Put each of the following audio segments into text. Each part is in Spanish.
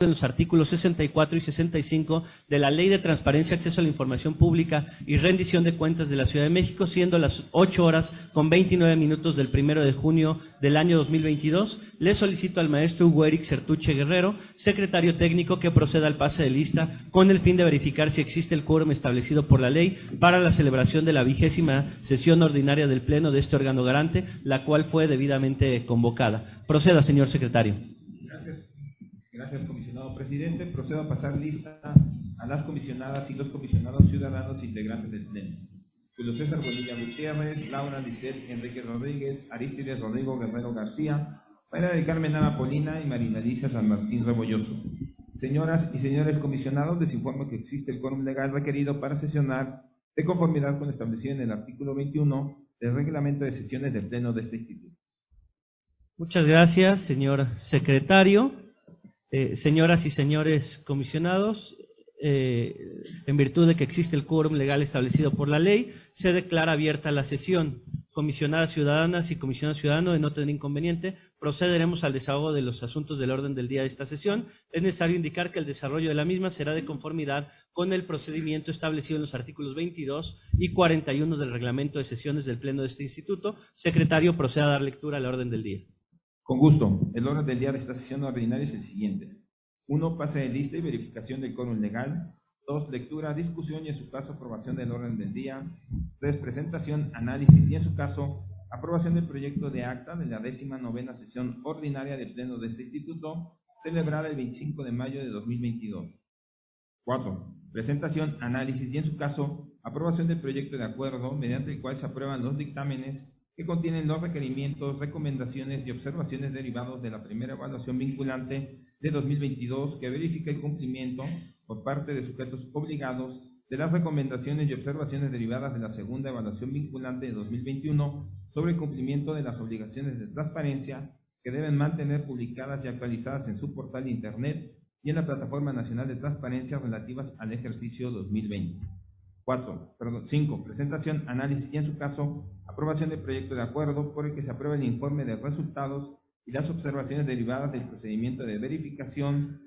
en los artículos 64 y 65 de la Ley de Transparencia, Acceso a la Información Pública y Rendición de Cuentas de la Ciudad de México, siendo las 8 horas con 29 minutos del primero de junio del año 2022. Le solicito al maestro Hugo Eric Guerrero, secretario técnico, que proceda al pase de lista con el fin de verificar si existe el quórum establecido por la ley para la celebración de la vigésima sesión ordinaria del Pleno de este órgano garante, la cual fue debidamente convocada. Proceda, señor secretario. Gracias, comisionado presidente. Procedo a pasar lista a las comisionadas y los comisionados ciudadanos integrantes del Pleno. Julio César Bonilla Gutiérrez, Laura Lisset Enrique Rodríguez, Aristides Rodrigo Guerrero García, María del Carmen Ana Polina y Marina Lisa San Martín Rebolloso. Señoras y señores comisionados, les informo que existe el quórum legal requerido para sesionar de conformidad con lo establecido en el artículo 21 del reglamento de sesiones del Pleno de este instituto. Muchas gracias, señor secretario. Eh, señoras y señores comisionados, eh, en virtud de que existe el quórum legal establecido por la ley, se declara abierta la sesión. Comisionadas ciudadanas y comisionados ciudadanos, de no tener inconveniente, procederemos al desahogo de los asuntos del orden del día de esta sesión. Es necesario indicar que el desarrollo de la misma será de conformidad con el procedimiento establecido en los artículos 22 y 41 del reglamento de sesiones del Pleno de este Instituto. Secretario, proceda a dar lectura al orden del día. Con gusto. El orden del día de esta sesión ordinaria es el siguiente. 1. Pase de lista y verificación del quórum legal. 2. Lectura, discusión y en su caso aprobación del orden del día. 3. Presentación, análisis y en su caso aprobación del proyecto de acta de la décima novena sesión ordinaria del Pleno de este Instituto celebrada el 25 de mayo de 2022. 4. Presentación, análisis y en su caso aprobación del proyecto de acuerdo mediante el cual se aprueban los dictámenes que contienen los requerimientos, recomendaciones y observaciones derivados de la primera evaluación vinculante de 2022 que verifica el cumplimiento por parte de sujetos obligados de las recomendaciones y observaciones derivadas de la segunda evaluación vinculante de 2021 sobre el cumplimiento de las obligaciones de transparencia que deben mantener publicadas y actualizadas en su portal de Internet y en la Plataforma Nacional de Transparencia relativas al ejercicio 2020. 4. Perdón, 5. Presentación, análisis y en su caso aprobación del proyecto de acuerdo por el que se aprueba el informe de resultados y las observaciones derivadas del procedimiento de verificación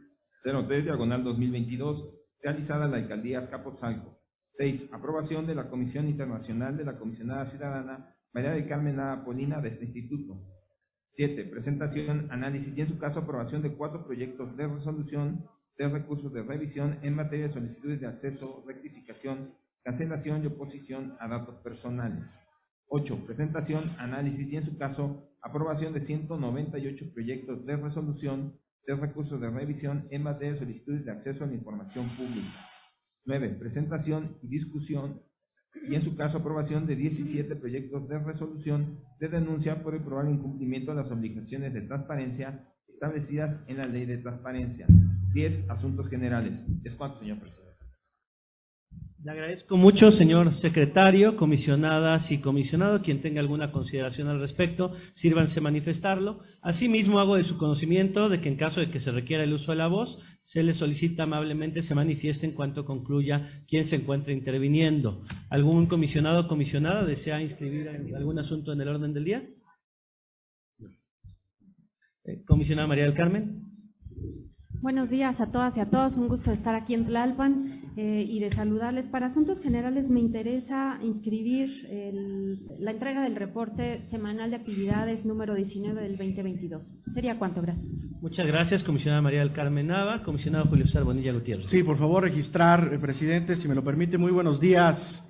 03 diagonal 2022 realizada en la alcaldía Azcapotzalco. 6. Aprobación de la Comisión Internacional de la Comisionada Ciudadana María de Carmen Polina de este instituto. 7. Presentación, análisis y en su caso aprobación de cuatro proyectos de resolución de recursos de revisión en materia de solicitudes de acceso, rectificación, cancelación y oposición a datos personales. 8. Presentación, análisis y en su caso aprobación de 198 proyectos de resolución de recursos de revisión en materia de solicitudes de acceso a la información pública. 9. Presentación y discusión y en su caso aprobación de 17 proyectos de resolución de denuncia por el probable incumplimiento de las obligaciones de transparencia establecidas en la ley de transparencia. 10. Asuntos generales. Es cuanto, señor presidente. Le agradezco mucho, señor secretario, comisionadas y comisionado. Quien tenga alguna consideración al respecto, sírvanse manifestarlo. Asimismo, hago de su conocimiento de que en caso de que se requiera el uso de la voz, se le solicita amablemente se manifieste en cuanto concluya quien se encuentre interviniendo. ¿Algún comisionado o comisionada desea inscribir algún asunto en el orden del día? Eh, comisionada María del Carmen. Buenos días a todas y a todos. Un gusto estar aquí en Tlalpan eh, y de saludarles. Para asuntos generales me interesa inscribir la entrega del reporte semanal de actividades número 19 del 2022. Sería cuánto, gracias. Muchas gracias, comisionada María del Carmen Nava. Comisionado Julio César Bonilla Gutiérrez. Sí, por favor, registrar, eh, presidente, si me lo permite. Muy buenos días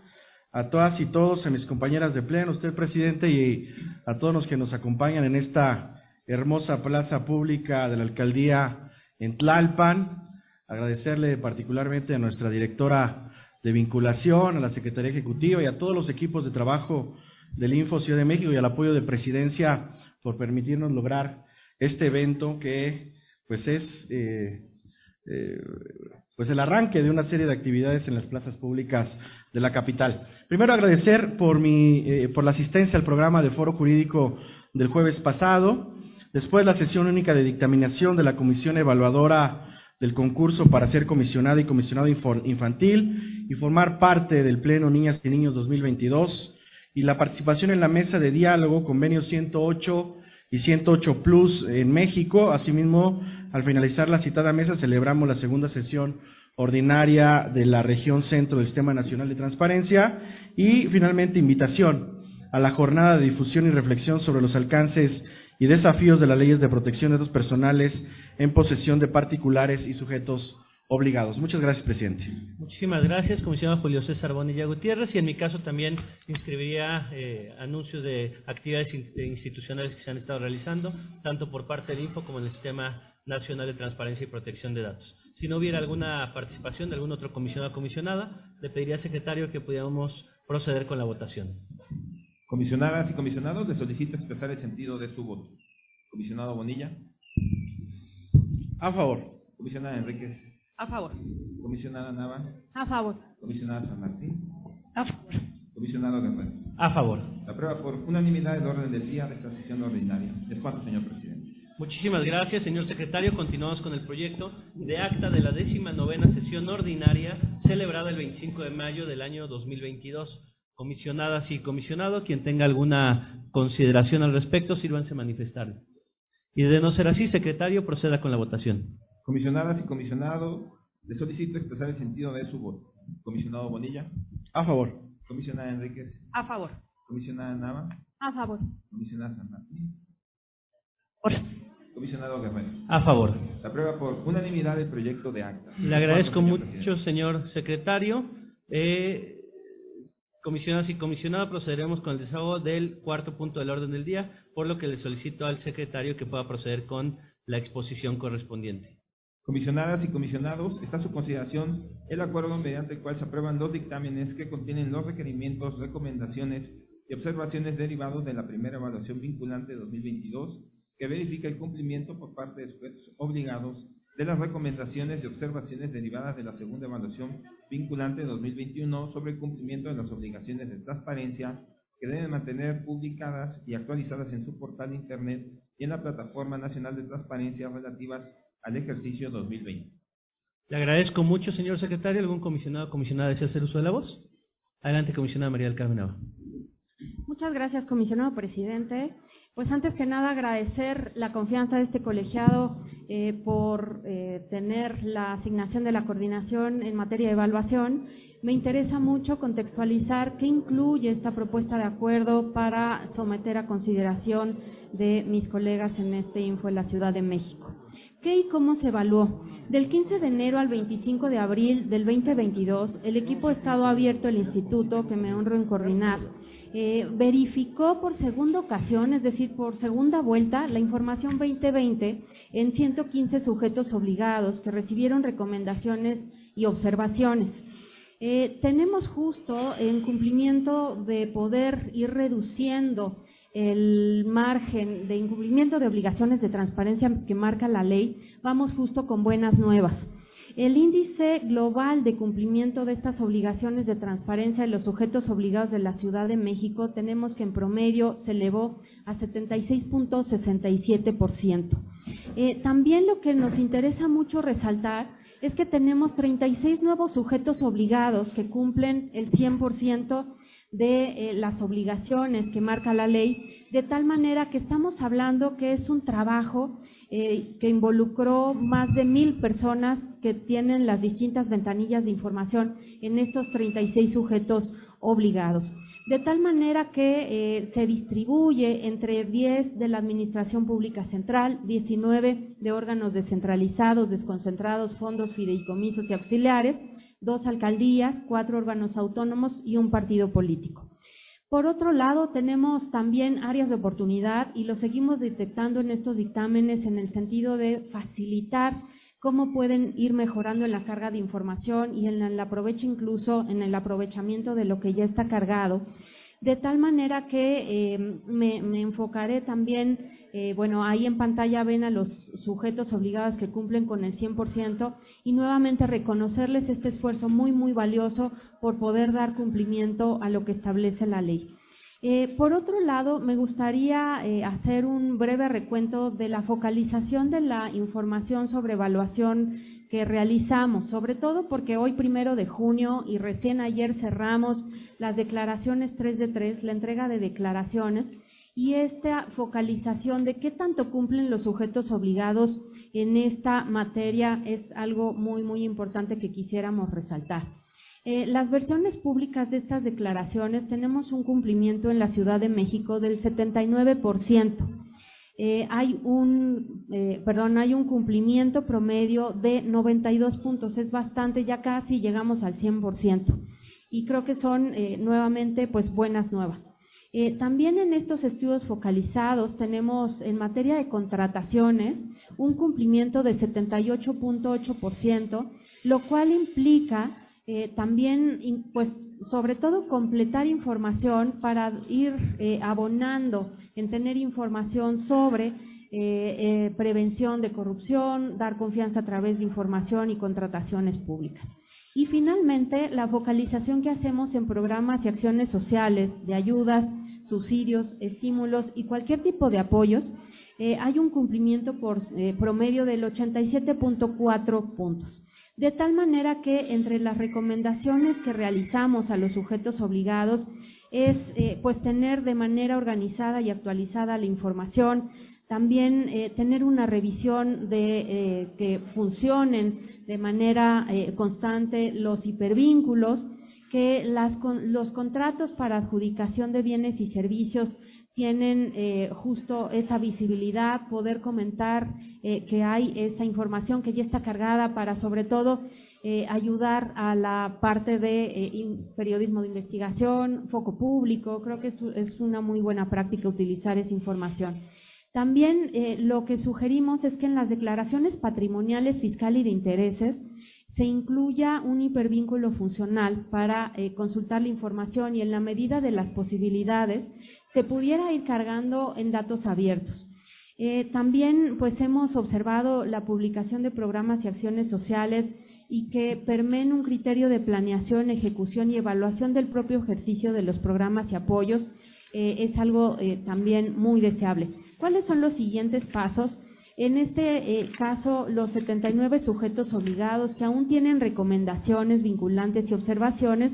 a todas y todos, a mis compañeras de pleno, usted, presidente, y a todos los que nos acompañan en esta hermosa plaza pública de la alcaldía en Tlalpan. Agradecerle particularmente a nuestra directora de vinculación, a la Secretaría Ejecutiva y a todos los equipos de trabajo del Info Ciudad de México y al apoyo de Presidencia por permitirnos lograr este evento que pues es eh, eh, pues el arranque de una serie de actividades en las plazas públicas de la capital. Primero agradecer por, mi, eh, por la asistencia al programa de foro jurídico del jueves pasado. Después la sesión única de dictaminación de la comisión evaluadora del concurso para ser comisionada y comisionado infantil y formar parte del Pleno Niñas y Niños 2022 y la participación en la mesa de diálogo convenio 108 y 108 Plus en México, asimismo Al finalizar la citada mesa, celebramos la segunda sesión ordinaria de la región centro del Sistema Nacional de Transparencia. Y finalmente invitación a la jornada de difusión y reflexión sobre los alcances y desafíos de las leyes de protección de datos personales en posesión de particulares y sujetos obligados. Muchas gracias, presidente. Muchísimas gracias, comisionado Julio César Bonilla Gutiérrez. Y en mi caso también inscribiría eh, anuncios de actividades institucionales que se han estado realizando, tanto por parte del INFO como en el Sistema Nacional de Transparencia y Protección de Datos. Si no hubiera alguna participación de algún otro comisionado o comisionada, le pediría al secretario que pudiéramos proceder con la votación. Comisionadas y comisionados, les solicito expresar el sentido de su voto. Comisionado Bonilla. A favor. Comisionada Enríquez. A favor. Comisionada Nava. A favor. Comisionada San Martín. A favor. Comisionado Guerrero. A favor. Se aprueba por unanimidad el orden del día de esta sesión ordinaria. Es cuanto, señor presidente. Muchísimas gracias, señor secretario. Continuamos con el proyecto de acta de la décima novena sesión ordinaria celebrada el 25 de mayo del año 2022. Comisionadas y comisionado, quien tenga alguna consideración al respecto, sírvanse manifestar. Y de no ser así, secretario, proceda con la votación. Comisionadas y comisionado, le solicito expresar el sentido de su voto. Comisionado Bonilla. A favor. Comisionada Enríquez. A favor. Comisionada Nava. A favor. Comisionada San Martín. Por. Comisionado Guerrero. A favor. Se aprueba por unanimidad el proyecto de acta. Le agradezco mucho, señor secretario. Eh, comisionadas y comisionados, procederemos con el desahogo del cuarto punto del orden del día, por lo que le solicito al secretario que pueda proceder con la exposición correspondiente. Comisionadas y comisionados, está a su consideración el acuerdo mediante el cual se aprueban los dictámenes que contienen los requerimientos, recomendaciones y observaciones derivados de la primera evaluación vinculante 2022, que verifica el cumplimiento por parte de sujetos obligados de las recomendaciones y observaciones derivadas de la segunda evaluación vinculante 2021 sobre el cumplimiento de las obligaciones de transparencia que deben mantener publicadas y actualizadas en su portal de Internet y en la Plataforma Nacional de Transparencia relativas al ejercicio 2020. Le agradezco mucho, señor secretario. ¿Algún comisionado o comisionada desea hacer uso de la voz? Adelante, comisionada María del Carmen Nava. Muchas gracias, comisionado presidente. Pues antes que nada agradecer la confianza de este colegiado eh, por eh, tener la asignación de la coordinación en materia de evaluación. Me interesa mucho contextualizar qué incluye esta propuesta de acuerdo para someter a consideración de mis colegas en este info en la Ciudad de México. ¿Qué y cómo se evaluó? Del 15 de enero al 25 de abril del 2022, el equipo de Estado abierto del Instituto, que me honro en coordinar, eh, verificó por segunda ocasión, es decir, por segunda vuelta, la información 2020 en 115 sujetos obligados que recibieron recomendaciones y observaciones. Eh, tenemos justo en cumplimiento de poder ir reduciendo el margen de incumplimiento de obligaciones de transparencia que marca la ley, vamos justo con buenas nuevas. El índice global de cumplimiento de estas obligaciones de transparencia de los sujetos obligados de la Ciudad de México tenemos que en promedio se elevó a 76.67%. Eh, también lo que nos interesa mucho resaltar es que tenemos 36 nuevos sujetos obligados que cumplen el 100% de eh, las obligaciones que marca la ley, de tal manera que estamos hablando que es un trabajo eh, que involucró más de mil personas que tienen las distintas ventanillas de información en estos 36 sujetos obligados. De tal manera que eh, se distribuye entre 10 de la Administración Pública Central, 19 de órganos descentralizados, desconcentrados, fondos, fideicomisos y auxiliares, dos alcaldías, cuatro órganos autónomos y un partido político. Por otro lado, tenemos también áreas de oportunidad y lo seguimos detectando en estos dictámenes en el sentido de facilitar cómo pueden ir mejorando en la carga de información y en el aprovecho incluso en el aprovechamiento de lo que ya está cargado. De tal manera que eh, me, me, enfocaré también, eh, bueno, ahí en pantalla ven a los sujetos obligados que cumplen con el 100% y nuevamente reconocerles este esfuerzo muy, muy valioso por poder dar cumplimiento a lo que establece la ley. Eh, por otro lado, me gustaría eh, hacer un breve recuento de la focalización de la información sobre evaluación que realizamos, sobre todo porque hoy primero de junio y recién ayer cerramos las declaraciones 3 de 3, la entrega de declaraciones y esta focalización de qué tanto cumplen los sujetos obligados en esta materia es algo muy, muy importante que quisiéramos resaltar. Eh, las versiones públicas de estas declaraciones tenemos un cumplimiento en la Ciudad de México del 79%. Eh, hay un, eh, perdón, hay un cumplimiento promedio de 92 puntos, es bastante, ya casi llegamos al 100%. Y creo que son nuevamente pues buenas nuevas. También en estos estudios focalizados tenemos en materia de contrataciones un cumplimiento de 78.8%, lo cual implica eh, también, pues, sobre todo completar información para ir eh, abonando en tener información sobre eh, prevención de corrupción, dar confianza a través de información y contrataciones públicas. Y finalmente, la focalización que hacemos en programas y acciones sociales de ayudas, subsidios, estímulos y cualquier tipo de apoyos, hay un cumplimiento por promedio del 87.4 puntos. De tal manera que entre las recomendaciones que realizamos a los sujetos obligados es eh, pues tener de manera organizada y actualizada la información, también eh, tener una revisión de eh, que funcionen de manera constante los hipervínculos, que las, los contratos para adjudicación de bienes y servicios tienen eh, justo esa visibilidad, poder comentar eh, que hay esa información que ya está cargada para sobre todo eh, ayudar a la parte de periodismo de investigación, foco público, creo que es, es, una muy buena práctica utilizar esa información. También lo que sugerimos es que en las declaraciones patrimoniales, fiscal y de intereses se incluya un hipervínculo funcional para consultar la información y en la medida de las posibilidades se pudiera ir cargando en datos abiertos. Eh, también pues hemos observado la publicación de programas y acciones sociales y que permeen un criterio de planeación, ejecución y evaluación del propio ejercicio de los programas y apoyos eh, es algo eh, también muy deseable. ¿Cuáles son los siguientes pasos? En este caso, los 79 sujetos obligados que aún tienen recomendaciones vinculantes y observaciones,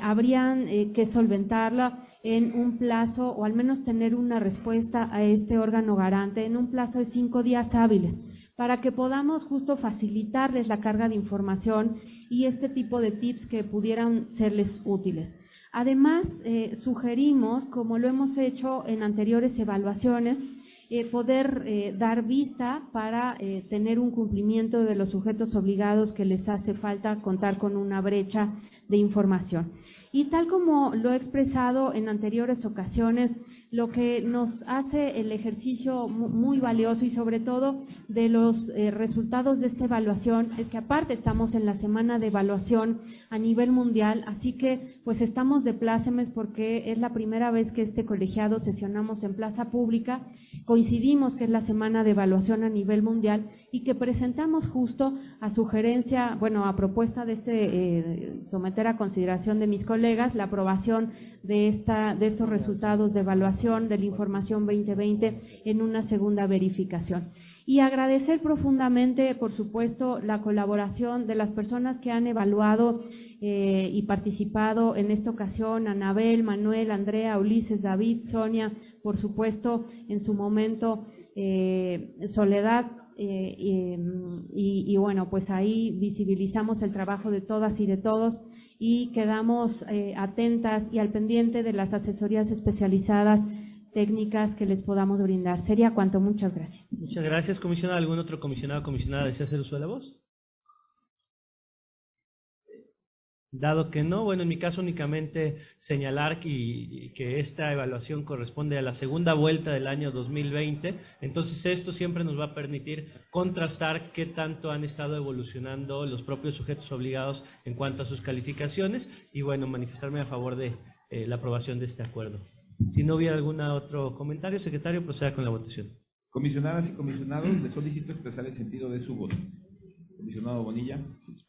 habrían que solventarla en un plazo, o al menos tener una respuesta a este órgano garante en un plazo de cinco días hábiles, para que podamos justo facilitarles la carga de información y este tipo de tips que pudieran serles útiles. Además, eh, sugerimos, como lo hemos hecho en anteriores evaluaciones, eh, poder eh, dar vista para tener un cumplimiento de los sujetos obligados que les hace falta contar con una brecha de información. Y tal como lo he expresado en anteriores ocasiones, lo que nos hace el ejercicio muy valioso y sobre todo de los eh, resultados de esta evaluación es que aparte estamos en la semana de evaluación a nivel mundial, así que pues estamos de plácemes porque es la primera vez que este colegiado sesionamos en plaza pública, coincidimos que es la semana de evaluación a nivel mundial y que presentamos justo a sugerencia, bueno, a propuesta de este eh, someter a consideración de mis colegas la aprobación de, esta, de estos resultados de evaluación de la información 2020 en una segunda verificación. Y agradecer profundamente, por supuesto, la colaboración de las personas que han evaluado eh, y participado en esta ocasión, Anabel, Manuel, Andrea, Ulises, David, Sonia, por supuesto, en su momento, eh, Soledad, eh, y, y, bueno, pues ahí visibilizamos el trabajo de todas y de todos y quedamos eh, atentas y al pendiente de las asesorías especializadas técnicas que les podamos brindar. Sería cuanto. Muchas gracias. Muchas gracias, comisionado. ¿Algún otro comisionado o comisionada desea hacer uso de la voz? Dado que no, bueno, en mi caso únicamente señalar que, que, esta evaluación corresponde a la segunda vuelta del año 2020, entonces esto siempre nos va a permitir contrastar qué tanto han estado evolucionando los propios sujetos obligados en cuanto a sus calificaciones y bueno, manifestarme a favor de eh, la aprobación de este acuerdo. Si no hubiera algún otro comentario, secretario, proceda con la votación. Comisionadas y comisionados, le solicito expresar el sentido de su voto. Comisionado Bonilla.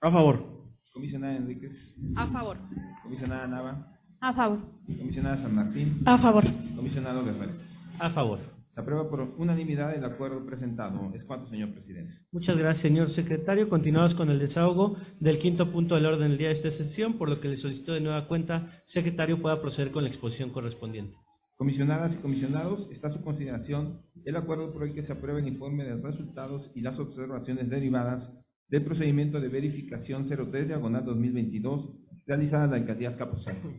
A favor. Comisionada Enríquez. A favor. Comisionada Nava. A favor. Comisionada San Martín. A favor. Comisionado Guerrero. A favor. Se aprueba por unanimidad el acuerdo presentado. Es cuanto, señor presidente. Muchas gracias, señor secretario. Continuamos con el desahogo del quinto punto del orden del día de esta sesión, por lo que le solicito de nueva cuenta, secretario, pueda proceder con la exposición correspondiente. Comisionadas y comisionados, está a su consideración el acuerdo por el que se aprueba el informe de resultados y las observaciones derivadas del procedimiento de verificación 03 diagonal 2022 realizada en la alcaldía Azcapotzalco.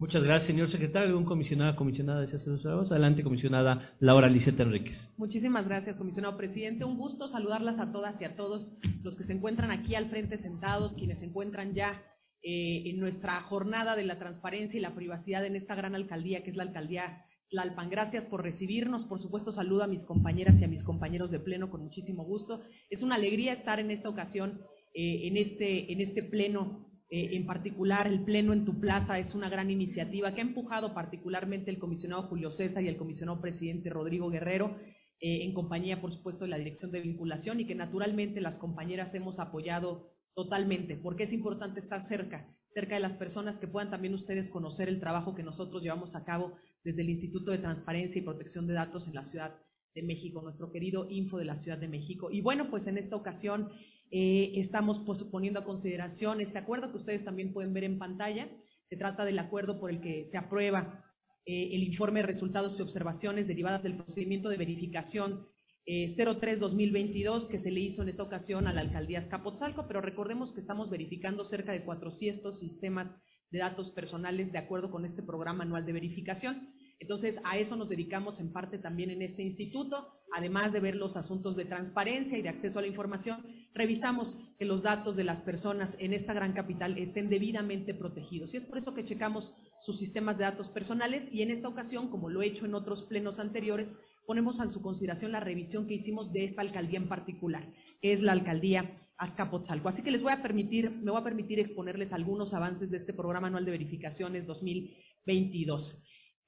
Muchas gracias, señor secretario. ¿Algún comisionado comisionada hacer uso Adelante, comisionada Laura Liceta Enríquez. Muchísimas gracias, comisionado presidente. Un gusto saludarlas a todas y a todos los que se encuentran aquí al frente sentados, quienes se encuentran ya eh, en nuestra jornada de la transparencia y la privacidad en esta gran alcaldía que es la alcaldía Tlalpan. Gracias por recibirnos. Por supuesto, saludo a mis compañeras y a mis compañeros de pleno con muchísimo gusto. Es una alegría estar en esta ocasión, eh, en, este, en este pleno. Eh, en particular, el pleno en tu plaza es una gran iniciativa que ha empujado particularmente el comisionado Julio César y el comisionado presidente Rodrigo Guerrero, en compañía, por supuesto, de la Dirección de Vinculación y que naturalmente las compañeras hemos apoyado Totalmente, porque es importante estar cerca, cerca de las personas que puedan también ustedes conocer el trabajo que nosotros llevamos a cabo desde el Instituto de Transparencia y Protección de Datos en la Ciudad de México, nuestro querido Info de la Ciudad de México. Y bueno, pues en esta ocasión eh, estamos poniendo a consideración este acuerdo que ustedes también pueden ver en pantalla. Se trata del acuerdo por el que se aprueba eh, el informe de resultados y observaciones derivadas del procedimiento de verificación 03-2022 eh, que se le hizo en esta ocasión a la alcaldía Escapotzalco, pero recordemos que estamos verificando cerca de 400 sistemas de datos personales de acuerdo con este programa anual de verificación. Entonces, a eso nos dedicamos en parte también en este instituto, además de ver los asuntos de transparencia y de acceso a la información, revisamos que los datos de las personas en esta gran capital estén debidamente protegidos. Y es por eso que checamos sus sistemas de datos personales y en esta ocasión, como lo he hecho en otros plenos anteriores, ponemos a su consideración la revisión que hicimos de esta alcaldía en particular, que es la alcaldía Azcapotzalco. Así que les voy a permitir, me voy a permitir exponerles algunos avances de este programa anual de verificaciones 2022.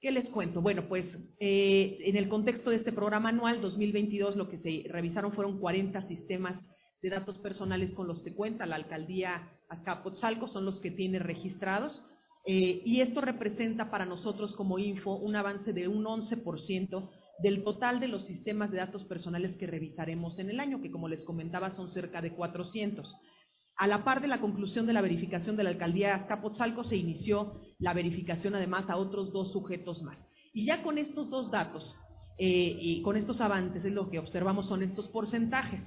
¿Qué les cuento? Bueno, pues eh, en el contexto de este programa anual 2022 lo que se revisaron fueron 40 sistemas de datos personales con los que cuenta la alcaldía Azcapotzalco, son los que tiene registrados. Eh, y esto representa para nosotros como Info un avance de un 11% del total de los sistemas de datos personales que revisaremos en el año, que como les comentaba son cerca de 400. A la par de la conclusión de la verificación de la alcaldía Azcapotzalco, se inició la verificación además a otros dos sujetos más. Y ya con estos dos datos, eh, y con estos avances, lo que observamos son estos porcentajes.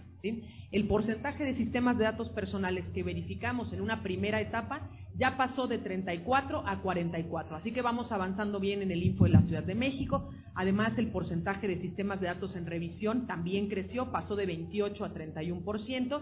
El porcentaje de sistemas de datos personales que verificamos en una primera etapa ya pasó de 34 a 44. Así que vamos avanzando bien en el info de la Ciudad de México. Además, el porcentaje de sistemas de datos en revisión también creció, pasó de 28 a 31%.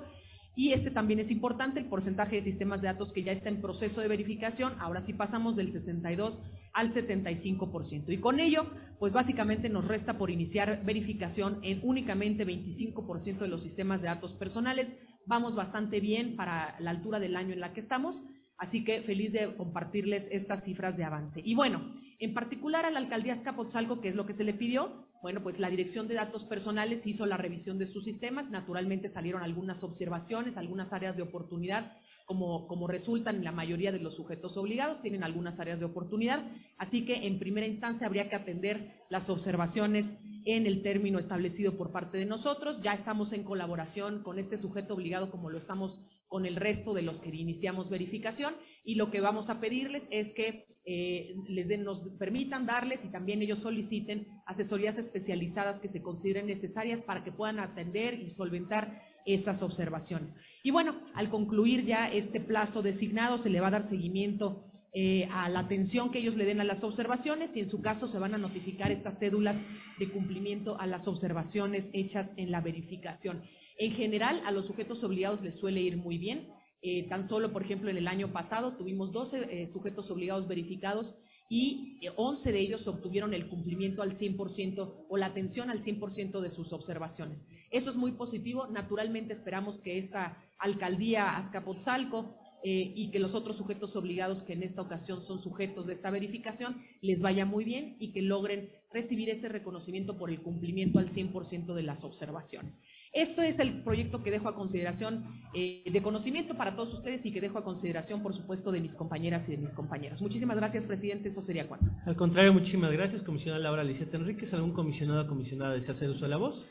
Y este también es importante, el porcentaje de sistemas de datos que ya está en proceso de verificación, ahora sí pasamos del 62 al 75%. Y con ello, pues básicamente nos resta por iniciar verificación en únicamente 25% de los sistemas de datos personales. Vamos bastante bien para la altura del año en la que estamos, así que feliz de compartirles estas cifras de avance. Y bueno, en particular a la alcaldía Escapotzalco, que es lo que se le pidió, bueno, pues la Dirección de Datos Personales hizo la revisión de sus sistemas, naturalmente salieron algunas observaciones, algunas áreas de oportunidad, como, como resultan en la mayoría de los sujetos obligados, tienen algunas áreas de oportunidad, así que en primera instancia habría que atender las observaciones en el término establecido por parte de nosotros, ya estamos en colaboración con este sujeto obligado como lo estamos con el resto de los que iniciamos verificación y lo que vamos a pedirles es que eh, les nos permitan darles y también ellos soliciten asesorías especializadas que se consideren necesarias para que puedan atender y solventar estas observaciones. Y bueno, al concluir ya este plazo designado, se le va a dar seguimiento eh, a la atención que ellos le den a las observaciones y en su caso se van a notificar estas cédulas de cumplimiento a las observaciones hechas en la verificación. En general, a los sujetos obligados les suele ir muy bien. Eh, tan solo, por ejemplo, en el año pasado tuvimos 12 eh, sujetos obligados verificados y 11 eh, de ellos obtuvieron el cumplimiento al 100% o la atención al 100% de sus observaciones. Eso es muy positivo. Naturalmente esperamos que esta alcaldía Azcapotzalco y que los otros sujetos obligados que en esta ocasión son sujetos de esta verificación les vaya muy bien y que logren recibir ese reconocimiento por el cumplimiento al 100% de las observaciones. Esto es el proyecto que dejo a consideración eh, de conocimiento para todos ustedes y que dejo a consideración, por supuesto, de mis compañeras y de mis compañeros. Muchísimas gracias, presidente. Eso sería cuanto. Al contrario, muchísimas gracias, comisionada Laura Liseta Enríquez. ¿Algún comisionado o comisionada desea hacer uso de la voz?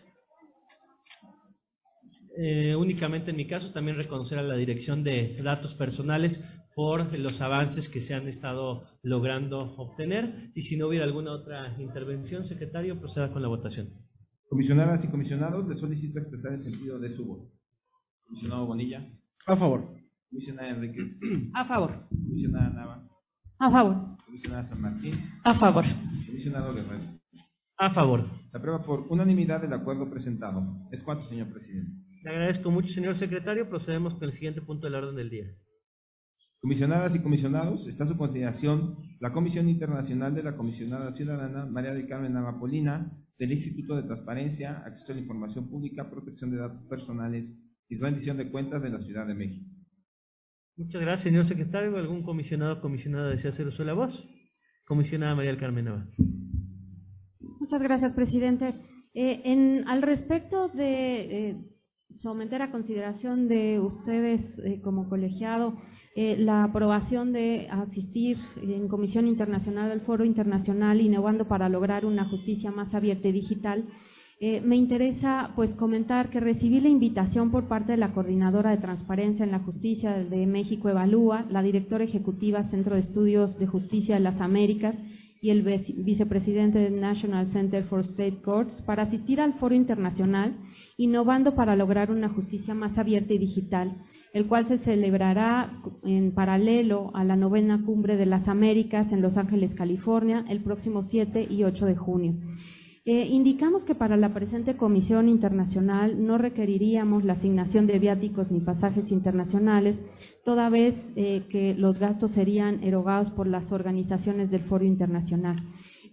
eh, únicamente en mi caso, también reconocer a la Dirección de Datos Personales por los avances que se han estado logrando obtener. Y si no hubiera alguna otra intervención, secretario, proceda con la votación. Comisionadas y comisionados, les solicito expresar el sentido de su voto. Comisionado Bonilla. A favor. Comisionada Enríquez. A favor. Comisionada Nava. A favor. Comisionada San Martín. A favor. Comisionado Guerrero. A favor. Se aprueba por unanimidad el acuerdo presentado. Es cuanto, señor presidente. Le agradezco mucho, señor secretario. Procedemos con el siguiente punto del orden del día. Comisionadas y comisionados, está a su consideración la Comisión Internacional de la Comisionada Ciudadana María del Carmen Navapolina del Instituto de Transparencia, Acceso a la Información Pública, Protección de Datos Personales y Rendición de Cuentas de la Ciudad de México. Muchas gracias, señor secretario. ¿Algún comisionado o comisionada desea hacer uso de la voz? Comisionada María del Carmen Nava. Muchas gracias, presidente. Eh, en, al respecto de eh, someter a consideración de ustedes eh, como colegiado eh, la aprobación de asistir en Comisión Internacional al Foro Internacional Innovando para lograr una justicia más abierta y digital, eh, me interesa pues comentar que recibí la invitación por parte de la Coordinadora de Transparencia en la Justicia de México Evalúa, la directora ejecutiva Centro de Estudios de Justicia de las Américas y el vicepresidente del National Center for State Courts para asistir al Foro Internacional Innovando para lograr una justicia más abierta y digital, el cual se celebrará en paralelo a la novena cumbre de las Américas en Los Ángeles, California, el próximo 7 y 8 de junio. Eh, indicamos que para la presente comisión internacional no requeriríamos la asignación de viáticos ni pasajes internacionales, toda vez eh, que los gastos serían erogados por las organizaciones del Foro Internacional.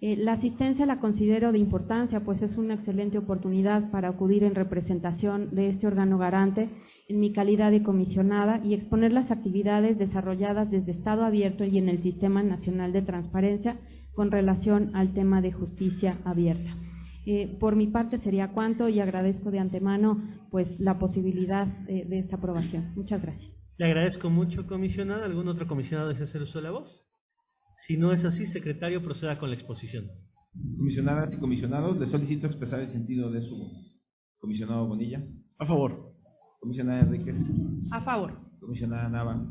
Eh, la asistencia la considero de importancia, pues es una excelente oportunidad para acudir en representación de este órgano garante en mi calidad de comisionada y exponer las actividades desarrolladas desde Estado abierto y en el Sistema Nacional de Transparencia con relación al tema de justicia abierta. Eh, por mi parte sería cuanto y agradezco de antemano pues la posibilidad de, de esta aprobación. Muchas gracias. Le agradezco mucho, comisionada. ¿Algún otro comisionado desea hacer uso de la voz? Si no es así, secretario, proceda con la exposición. Comisionadas y comisionados, les solicito expresar el sentido de su voto. Comisionado Bonilla. A favor. Comisionada Enríquez. A favor. Comisionada Nava.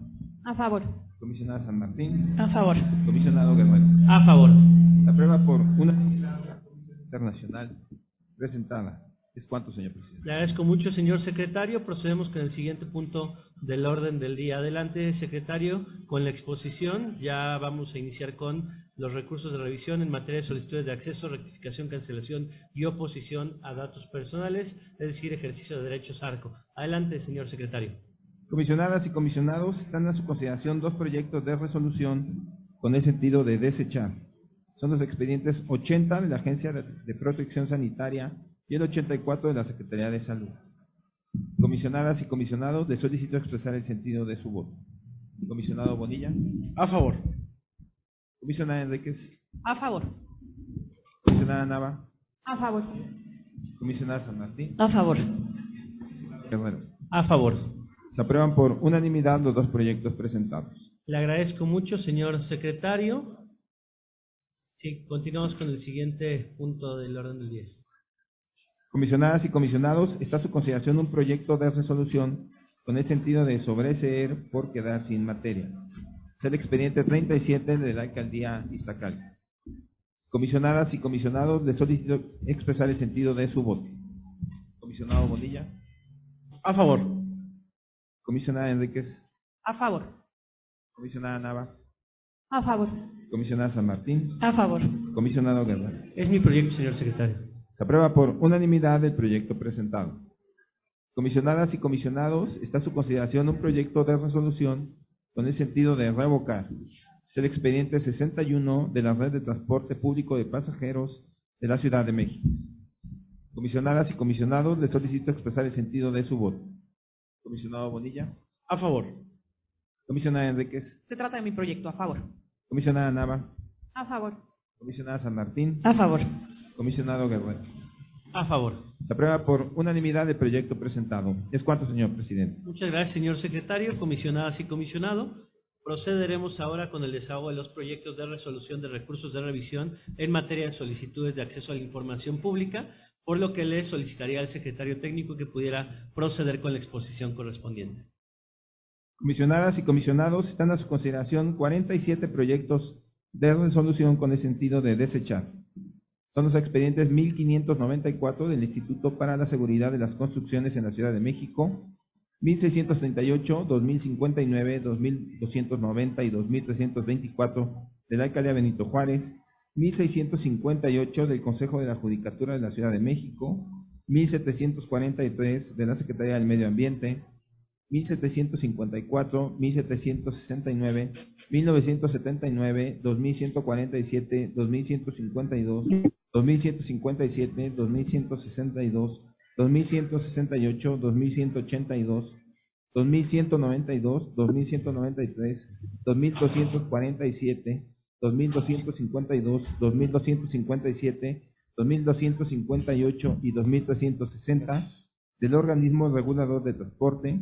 A favor. Comisionada San Martín. A favor. Comisionado Guerrero. A favor. Se aprueba por una internacional presentada. Es cuanto, señor presidente. Le agradezco mucho, señor secretario. Procedemos con el siguiente punto del orden del día. Adelante, secretario, con la exposición. Ya vamos a iniciar con los recursos de revisión en materia de solicitudes de acceso, rectificación, cancelación y oposición a datos personales, es decir, ejercicio de derechos ARCO. Adelante, señor secretario. Comisionadas y comisionados, están a su consideración dos proyectos de resolución con el sentido de desechar. Son los expedientes 80 de la Agencia de Protección Sanitaria y el 84 de la Secretaría de Salud. Comisionadas y comisionados, les solicito expresar el sentido de su voto. Comisionado Bonilla. A favor. Comisionada Enríquez. A favor. Comisionada Nava. A favor. Comisionada San Martín. A favor. Guerrero. A favor. Se aprueban por unanimidad los dos proyectos presentados. Le agradezco mucho, señor secretario. Sí, continuamos con el siguiente punto del orden del día. Comisionadas y comisionados, está a su consideración un proyecto de resolución con el sentido de sobreseer por quedar sin materia. Es el expediente 37 de la alcaldía Iztacal. Comisionadas y comisionados, les solicito expresar el sentido de su voto. Comisionado Bonilla. A favor. Comisionada Enríquez. A favor. Comisionada Nava. A favor. Comisionada San Martín. A favor. Comisionado Guerrero. Es mi proyecto, señor secretario. Se aprueba por unanimidad el proyecto presentado. Comisionadas y comisionados, está a su consideración un proyecto de resolución con el sentido de revocar. El expediente 61 de la red de transporte público de pasajeros de la Ciudad de México. Comisionadas y comisionados, les solicito expresar el sentido de su voto. Comisionado Bonilla. A favor. Comisionada Enríquez. Se trata de mi proyecto. A favor. Comisionada Nava. A favor. Comisionada San Martín. A favor. Comisionado Guerrero. A favor. Se aprueba por unanimidad el proyecto presentado. Es cuanto, señor presidente. Muchas gracias, señor secretario, comisionadas y comisionado. Procederemos ahora con el desahogo de los proyectos de resolución de recursos de revisión en materia de solicitudes de acceso a la información pública por lo que le solicitaría al secretario técnico que pudiera proceder con la exposición correspondiente. Comisionadas y comisionados, están a su consideración 47 proyectos de resolución con el sentido de desechar. Son los expedientes 1594 del Instituto para la Seguridad de las Construcciones en la Ciudad de México, 1638, 2059, 2290 y 2324 de la Alcaldía Benito Juárez, 1658 del Consejo de la Judicatura de la Ciudad de México, 1743 de la Secretaría del Medio Ambiente, 1754, 1769, 1979, 2147, 2152, 2157, 2162, 2168, 2182, 2192, 2193, 2247, 2252, 2257, 2258 y 2360 del organismo regulador de transporte,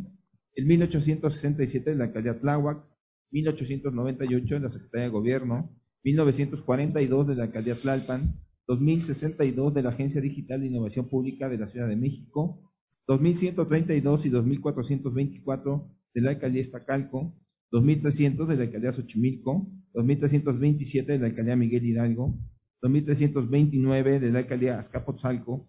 el 1867 de la alcaldía Tláhuac, 1898 de la Secretaría de Gobierno, 1942 de la alcaldía Tlalpan, 2062 de la Agencia Digital de Innovación Pública de la Ciudad de México, 2132 y 2424 de la alcaldía Estacalco, 2300 de la alcaldía Xochimilco, 2327 de la alcaldía Miguel Hidalgo, 2329 de la alcaldía Azcapotzalco,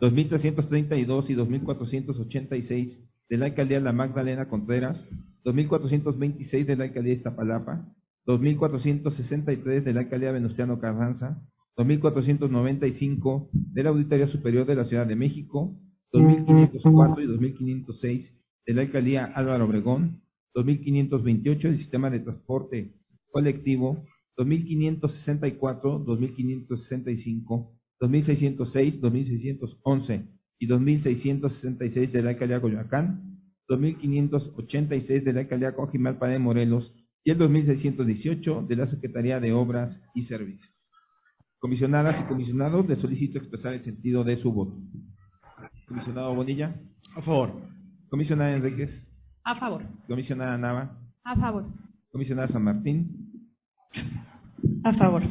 2332 y 2486 de la alcaldía La Magdalena Contreras, 2426 de la alcaldía Iztapalapa, 2463 de la alcaldía Venustiano Carranza, 2495 de la Auditoría Superior de la Ciudad de México, 2504 y 2506 de la alcaldía Álvaro Obregón, 2528 del Sistema de Transporte Colectivo, 2564, 2565, 2606, 2611 y 2666 de la alcaldía Coyoacán, 2586 de la alcaldía Cojimalpa de Morelos y el 2618 de la Secretaría de Obras y Servicios. Comisionadas y comisionados, les solicito expresar el sentido de su voto. Comisionado Bonilla. A favor. Comisionada Enríquez. A favor. Comisionada Nava. A favor. Comisionada San Martín. A favor.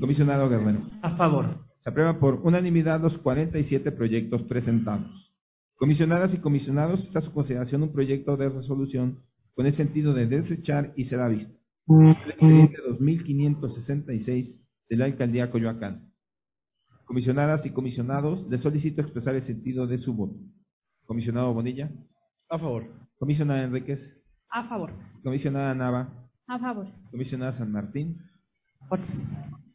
Comisionado Guerrero. A favor. Se aprueba por unanimidad los 47 proyectos presentados. Comisionadas y comisionados, está a su consideración un proyecto de resolución con el sentido de desechar y será visto. El expediente 2566 de la Alcaldía Coyoacán. Comisionadas y comisionados, les solicito expresar el sentido de su voto. Comisionado Bonilla. A favor. Comisionada Enríquez. A favor. Comisionada Nava. A favor. Comisionada San Martín.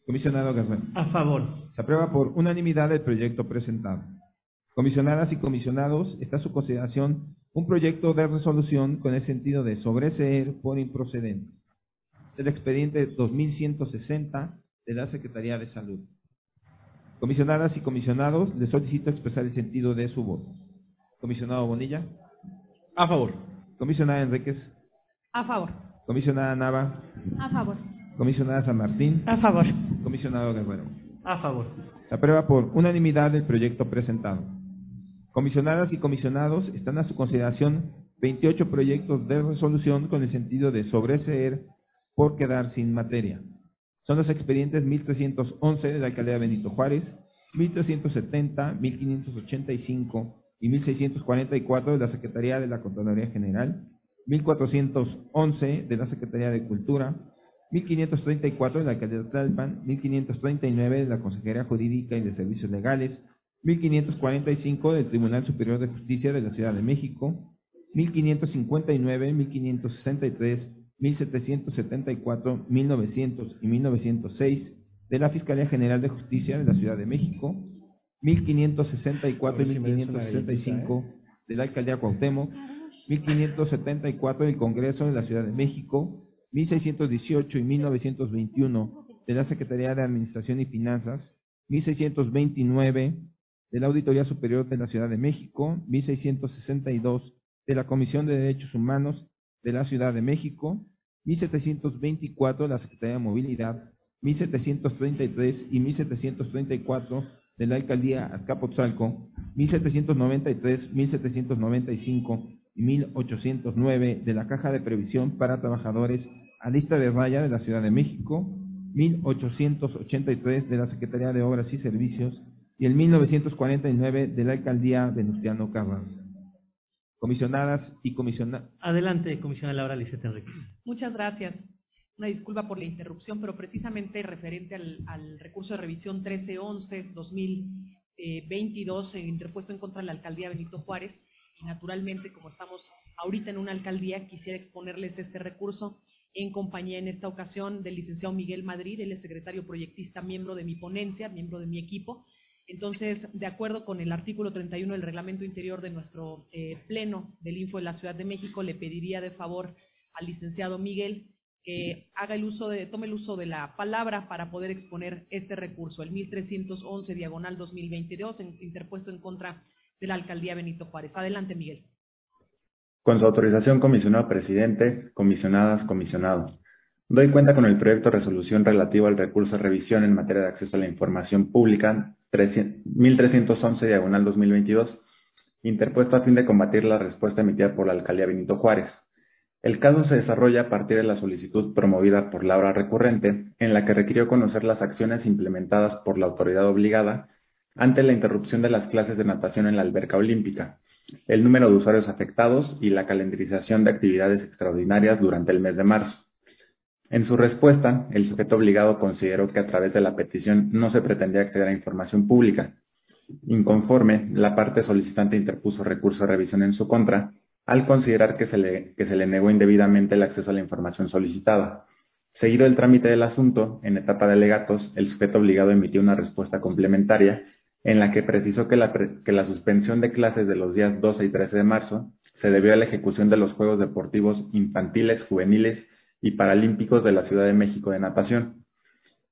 Comisionado Guerrero. A favor. Se aprueba por unanimidad el proyecto presentado. Comisionadas y comisionados, está a su consideración un proyecto de resolución con el sentido de sobreseer por improcedente. Es el expediente 2160 de la Secretaría de Salud. Comisionadas y comisionados, les solicito expresar el sentido de su voto. Comisionado Bonilla. A favor. Comisionada Enríquez. A favor. Comisionada Nava. A favor. Comisionada San Martín. A favor. Comisionado Guerrero. A favor. Se aprueba por unanimidad el proyecto presentado. Comisionadas y comisionados, están a su consideración 28 proyectos de resolución con el sentido de sobreseer por quedar sin materia. Son los expedientes 1311 de la alcaldía Benito Juárez, 1370, 1585 y 1644 de la Secretaría de la Contraloría General, 1411 de la Secretaría de Cultura, 1534 de la alcaldía de Tlalpan, 1539 de la Consejería Jurídica y de Servicios Legales, 1545 del Tribunal Superior de Justicia de la Ciudad de México, 1559, 1563, 1774, 1900 y 1906 de la Fiscalía General de Justicia de la Ciudad de México, 1564 y 1565 de la Alcaldía Cuauhtémoc, 1574 del Congreso de la Ciudad de México, 1618 y 1921 de la Secretaría de Administración y Finanzas, 1629 de la Auditoría Superior de la Ciudad de México, 1662 de la Comisión de Derechos Humanos de la Ciudad de México, 1724 de la Secretaría de Movilidad, 1733 y 1734 de la Alcaldía Azcapotzalco, 1793, 1795 y 1809 de la Caja de Previsión para Trabajadores a lista de raya de la Ciudad de México, 1883 de la Secretaría de Obras y Servicios y el 1949 de la alcaldía Venustiano Carranza. Comisionadas y comisionados. Adelante, comisionada Laura Lisette Enríquez. Muchas gracias. Una disculpa por la interrupción, pero precisamente referente al, recurso de revisión 1311-2022 interpuesto en contra de la alcaldía Benito Juárez, y naturalmente, como estamos ahorita en una alcaldía, quisiera exponerles este recurso en compañía en esta ocasión del licenciado Miguel Madrid, él es secretario proyectista, miembro de mi ponencia, miembro de mi equipo, entonces, de acuerdo con el artículo 31 del reglamento interior de nuestro eh, pleno del Info de la Ciudad de México, le pediría de favor al licenciado Miguel que haga el uso de, tome el uso de la palabra para poder exponer este recurso, el 1311 diagonal 2022, interpuesto en contra de la alcaldía Benito Juárez. Adelante, Miguel. Con su autorización, comisionado presidente, comisionadas, comisionado. Doy cuenta con el proyecto de resolución relativo al recurso de revisión en materia de acceso a la información pública 1311 diagonal 2022, interpuesto a fin de combatir la respuesta emitida por la alcaldía Benito Juárez. El caso se desarrolla a partir de la solicitud promovida por Laura Recurrente, en la que requirió conocer las acciones implementadas por la autoridad obligada ante la interrupción de las clases de natación en la alberca olímpica, el número de usuarios afectados y la calendarización de actividades extraordinarias durante el mes de marzo. En su respuesta, el sujeto obligado consideró que a través de la petición no se pretendía acceder a información pública. Inconforme, la parte solicitante interpuso recurso de revisión en su contra, al considerar que se le, negó indebidamente el acceso a la información solicitada. Seguido el trámite del asunto, en etapa de alegatos, el sujeto obligado emitió una respuesta complementaria en la que precisó que la, que la suspensión de clases de los días 12 y 13 de marzo se debió a la ejecución de los Juegos Deportivos Infantiles, Juveniles y Paralímpicos de la Ciudad de México de Natación.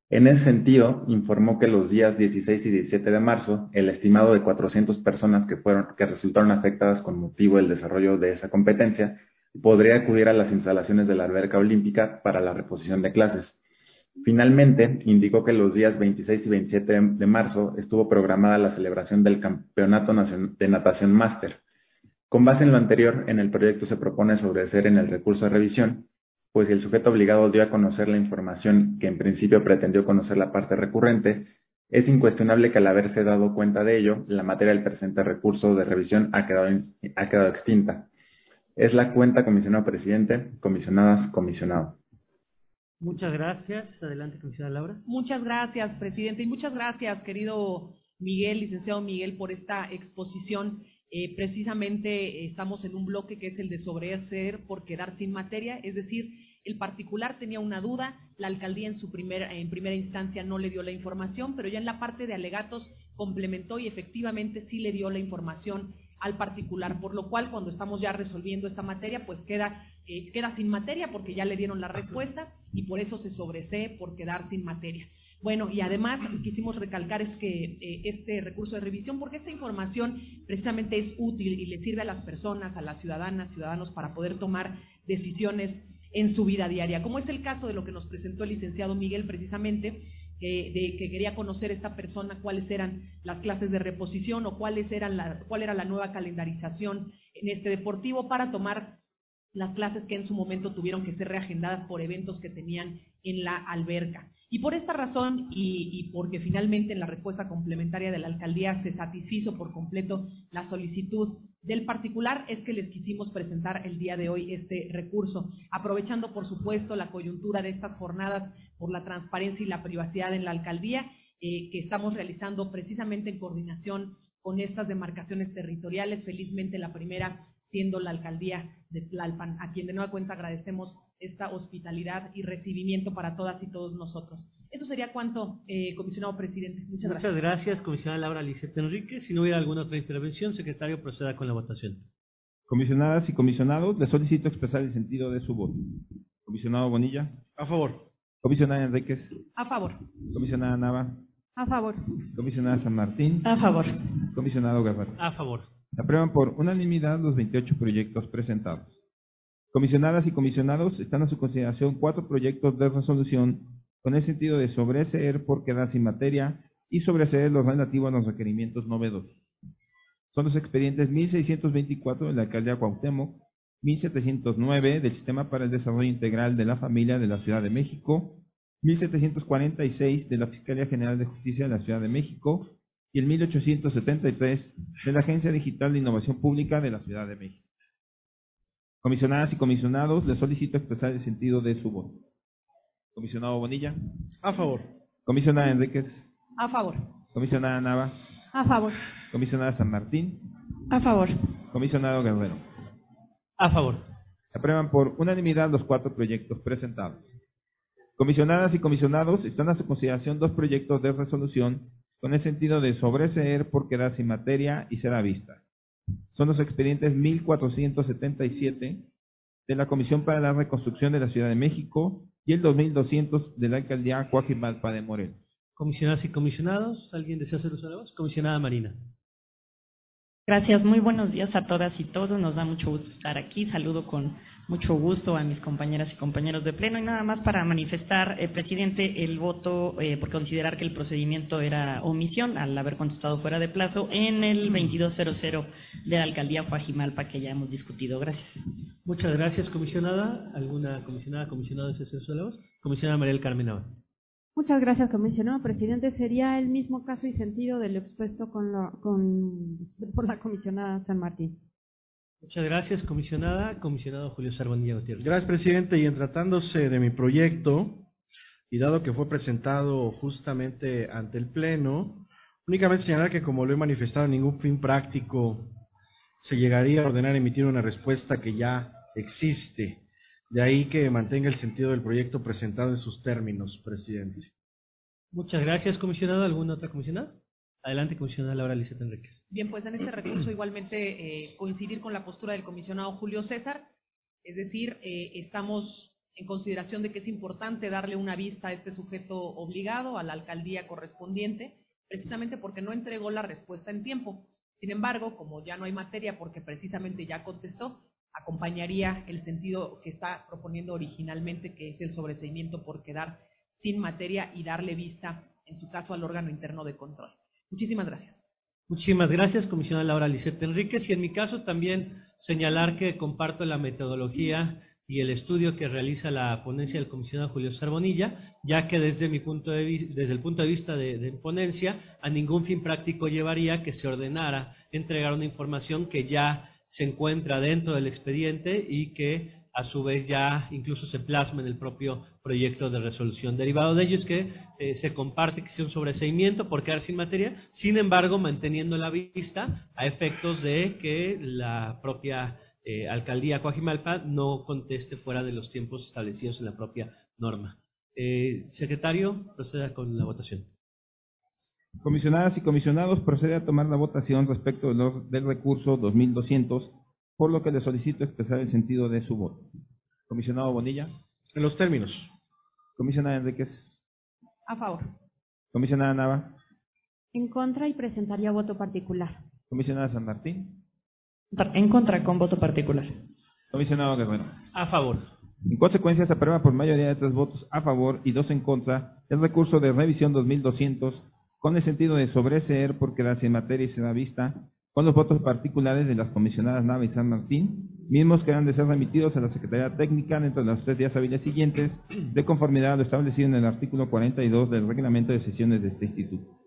En ese sentido, informó que los días 16 y 17 de marzo, el estimado de 400 personas que, fueron, que resultaron afectadas con motivo del desarrollo de esa competencia podría acudir a las instalaciones de la alberca olímpica para la reposición de clases. Finalmente, indicó que los días 26 y 27 de marzo estuvo programada la celebración del Campeonato de Natación Máster. Con base en lo anterior, en el proyecto se propone sobrecer en el recurso de revisión pues si el sujeto obligado dio a conocer la información que en principio pretendió conocer la parte recurrente, es incuestionable que al haberse dado cuenta de ello, la materia del presente recurso de revisión ha quedado, ha quedado extinta. Es la cuenta, comisionado presidente, comisionadas, comisionado. Muchas gracias. Adelante, comisionada Laura. Muchas gracias, presidente, y muchas gracias, querido Miguel, licenciado Miguel, por esta exposición. Eh, precisamente estamos en un bloque que es el de sobreser por quedar sin materia, es decir, el particular tenía una duda, la alcaldía en, su primera, en primera instancia no le dio la información, pero ya en la parte de alegatos complementó y efectivamente sí le dio la información al particular, por lo cual cuando estamos ya resolviendo esta materia, pues queda, eh, queda sin materia porque ya le dieron la respuesta y por eso se sobresee por quedar sin materia. Bueno, y además quisimos recalcar es que eh, este recurso de revisión, porque esta información precisamente es útil y le sirve a las personas, a las ciudadanas, ciudadanos, para poder tomar decisiones en su vida diaria, como es el caso de lo que nos presentó el licenciado Miguel precisamente, de que quería conocer esta persona cuáles eran las clases de reposición o cuáles eran la, cuál era la nueva calendarización en este deportivo para tomar las clases que en su momento tuvieron que ser reagendadas por eventos que tenían en la alberca. Y por esta razón, y, porque finalmente en la respuesta complementaria de la alcaldía se satisfizo por completo la solicitud del particular, es que les quisimos presentar el día de hoy este recurso, aprovechando por supuesto la coyuntura de estas jornadas por la transparencia y la privacidad en la alcaldía, eh, que estamos realizando precisamente en coordinación con estas demarcaciones territoriales. Felizmente la primera siendo la alcaldía de Tlalpan, a quien de nueva cuenta agradecemos esta hospitalidad y recibimiento para todas y todos nosotros. Eso sería cuanto, eh, comisionado presidente. Muchas gracias. Muchas gracias, comisionada Laura Lisette Enrique. Si no hubiera alguna otra intervención, secretario, proceda con la votación. Comisionadas y comisionados, les solicito expresar el sentido de su voto. Comisionado Bonilla. A favor. Comisionada Enríquez. A favor. Comisionada Nava. A favor. Comisionada San Martín. A favor. Comisionado Guerrero. A favor. Se aprueban por unanimidad los 28 proyectos presentados. Comisionadas y comisionados, están a su consideración cuatro proyectos de resolución con el sentido de sobreseer por quedar sin materia y sobreseer los relativos a los requerimientos novedosos. Son los expedientes 1624 de la alcaldía Cuauhtémoc, 1709 del Sistema para el Desarrollo Integral de la Familia de la Ciudad de México, 1746 de la Fiscalía General de Justicia de la Ciudad de México y el 1873 de la Agencia Digital de Innovación Pública de la Ciudad de México. Comisionadas y comisionados, les solicito expresar el sentido de su voto. Comisionado Bonilla. A favor. Comisionada Enríquez. A favor. Comisionada Nava. A favor. Comisionada San Martín. A favor. Comisionado Guerrero. A favor. Se aprueban por unanimidad los cuatro proyectos presentados. Comisionadas y comisionados, están a su consideración dos proyectos de resolución con el sentido de sobreseer por quedar sin materia y será vista. Son los expedientes 1477 de la Comisión para la Reconstrucción de la Ciudad de México y el 2200 de la Alcaldía Coajimalpa de Morelos. Comisionadas y comisionados, ¿alguien desea hacer uso de la voz? Comisionada Marina. Gracias, muy buenos días a todas y todos. Nos da mucho gusto estar aquí. Saludo con mucho gusto a mis compañeras y compañeros de pleno y nada más para manifestar, eh, presidente, el voto eh, por considerar que el procedimiento era omisión al haber contestado fuera de plazo en el 2200 de la alcaldía Guajimalpa que ya hemos discutido. Gracias. Muchas gracias, comisionada. ¿Alguna comisionada, comisionado de la voz? Comisionada María del Carmen Navarro. Muchas gracias, comisionado presidente. Sería el mismo caso y sentido de lo expuesto con lo- con, por la comisionada San Martín. Muchas gracias, comisionada. Comisionado Julio Sarbonilla Gutiérrez. Gracias, presidente. Y en tratándose de mi proyecto, y dado que fue presentado justamente ante el Pleno, únicamente señalar que como lo he manifestado, en ningún fin práctico se llegaría a ordenar emitir una respuesta que ya existe. De ahí que mantenga el sentido del proyecto presentado en sus términos, presidente. Muchas gracias, comisionado. ¿Alguna otra comisionada? Adelante, comisionada Laura Liseta Enríquez. Bien, pues en este recurso igualmente eh, coincidir con la postura del comisionado Julio César, es decir, eh, estamos en consideración de que es importante darle una vista a este sujeto obligado, a la alcaldía correspondiente, precisamente porque no entregó la respuesta en tiempo. Sin embargo, como ya no hay materia porque precisamente ya contestó, acompañaría el sentido que está proponiendo originalmente, que es el sobreseimiento por quedar sin materia y darle vista, en su caso, al órgano interno de control. Muchísimas gracias. Muchísimas gracias, comisionada Laura Liseta Enríquez. Y en mi caso también señalar que comparto la metodología y el estudio que realiza la ponencia del comisionado Julio Sarbonilla, ya que desde mi punto de desde el punto de vista de, de ponencia, a ningún fin práctico llevaría que se ordenara entregar una información que ya se encuentra dentro del expediente y que a su vez ya incluso se plasma en el propio proyecto de resolución. Derivado de ello es que eh, se comparte que sea un sobreseimiento por quedar sin materia, sin embargo manteniendo la vista a efectos de que la propia eh, alcaldía Coajimalpa no conteste fuera de los tiempos establecidos en la propia norma. Eh, secretario, proceda con la votación. Comisionadas y comisionados, procede a tomar la votación respecto del, recurso 2200, por lo que le solicito expresar el sentido de su voto. Comisionado Bonilla. En los términos. Comisionada Enríquez. A favor. Comisionada Nava. En contra y presentaría voto particular. Comisionada San Martín. En contra, con voto particular. Comisionado Guerrero. A favor. En consecuencia, se aprueba por mayoría de tres votos a favor y dos en contra el recurso de revisión 2200 con el sentido de sobreseer por quedarse en materia y se da vista con los votos particulares de las comisionadas Nava y San Martín, mismos que han de ser remitidos a la Secretaría Técnica dentro de los tres días hábiles siguientes, de conformidad a lo establecido en el artículo 42 del reglamento de sesiones de este instituto.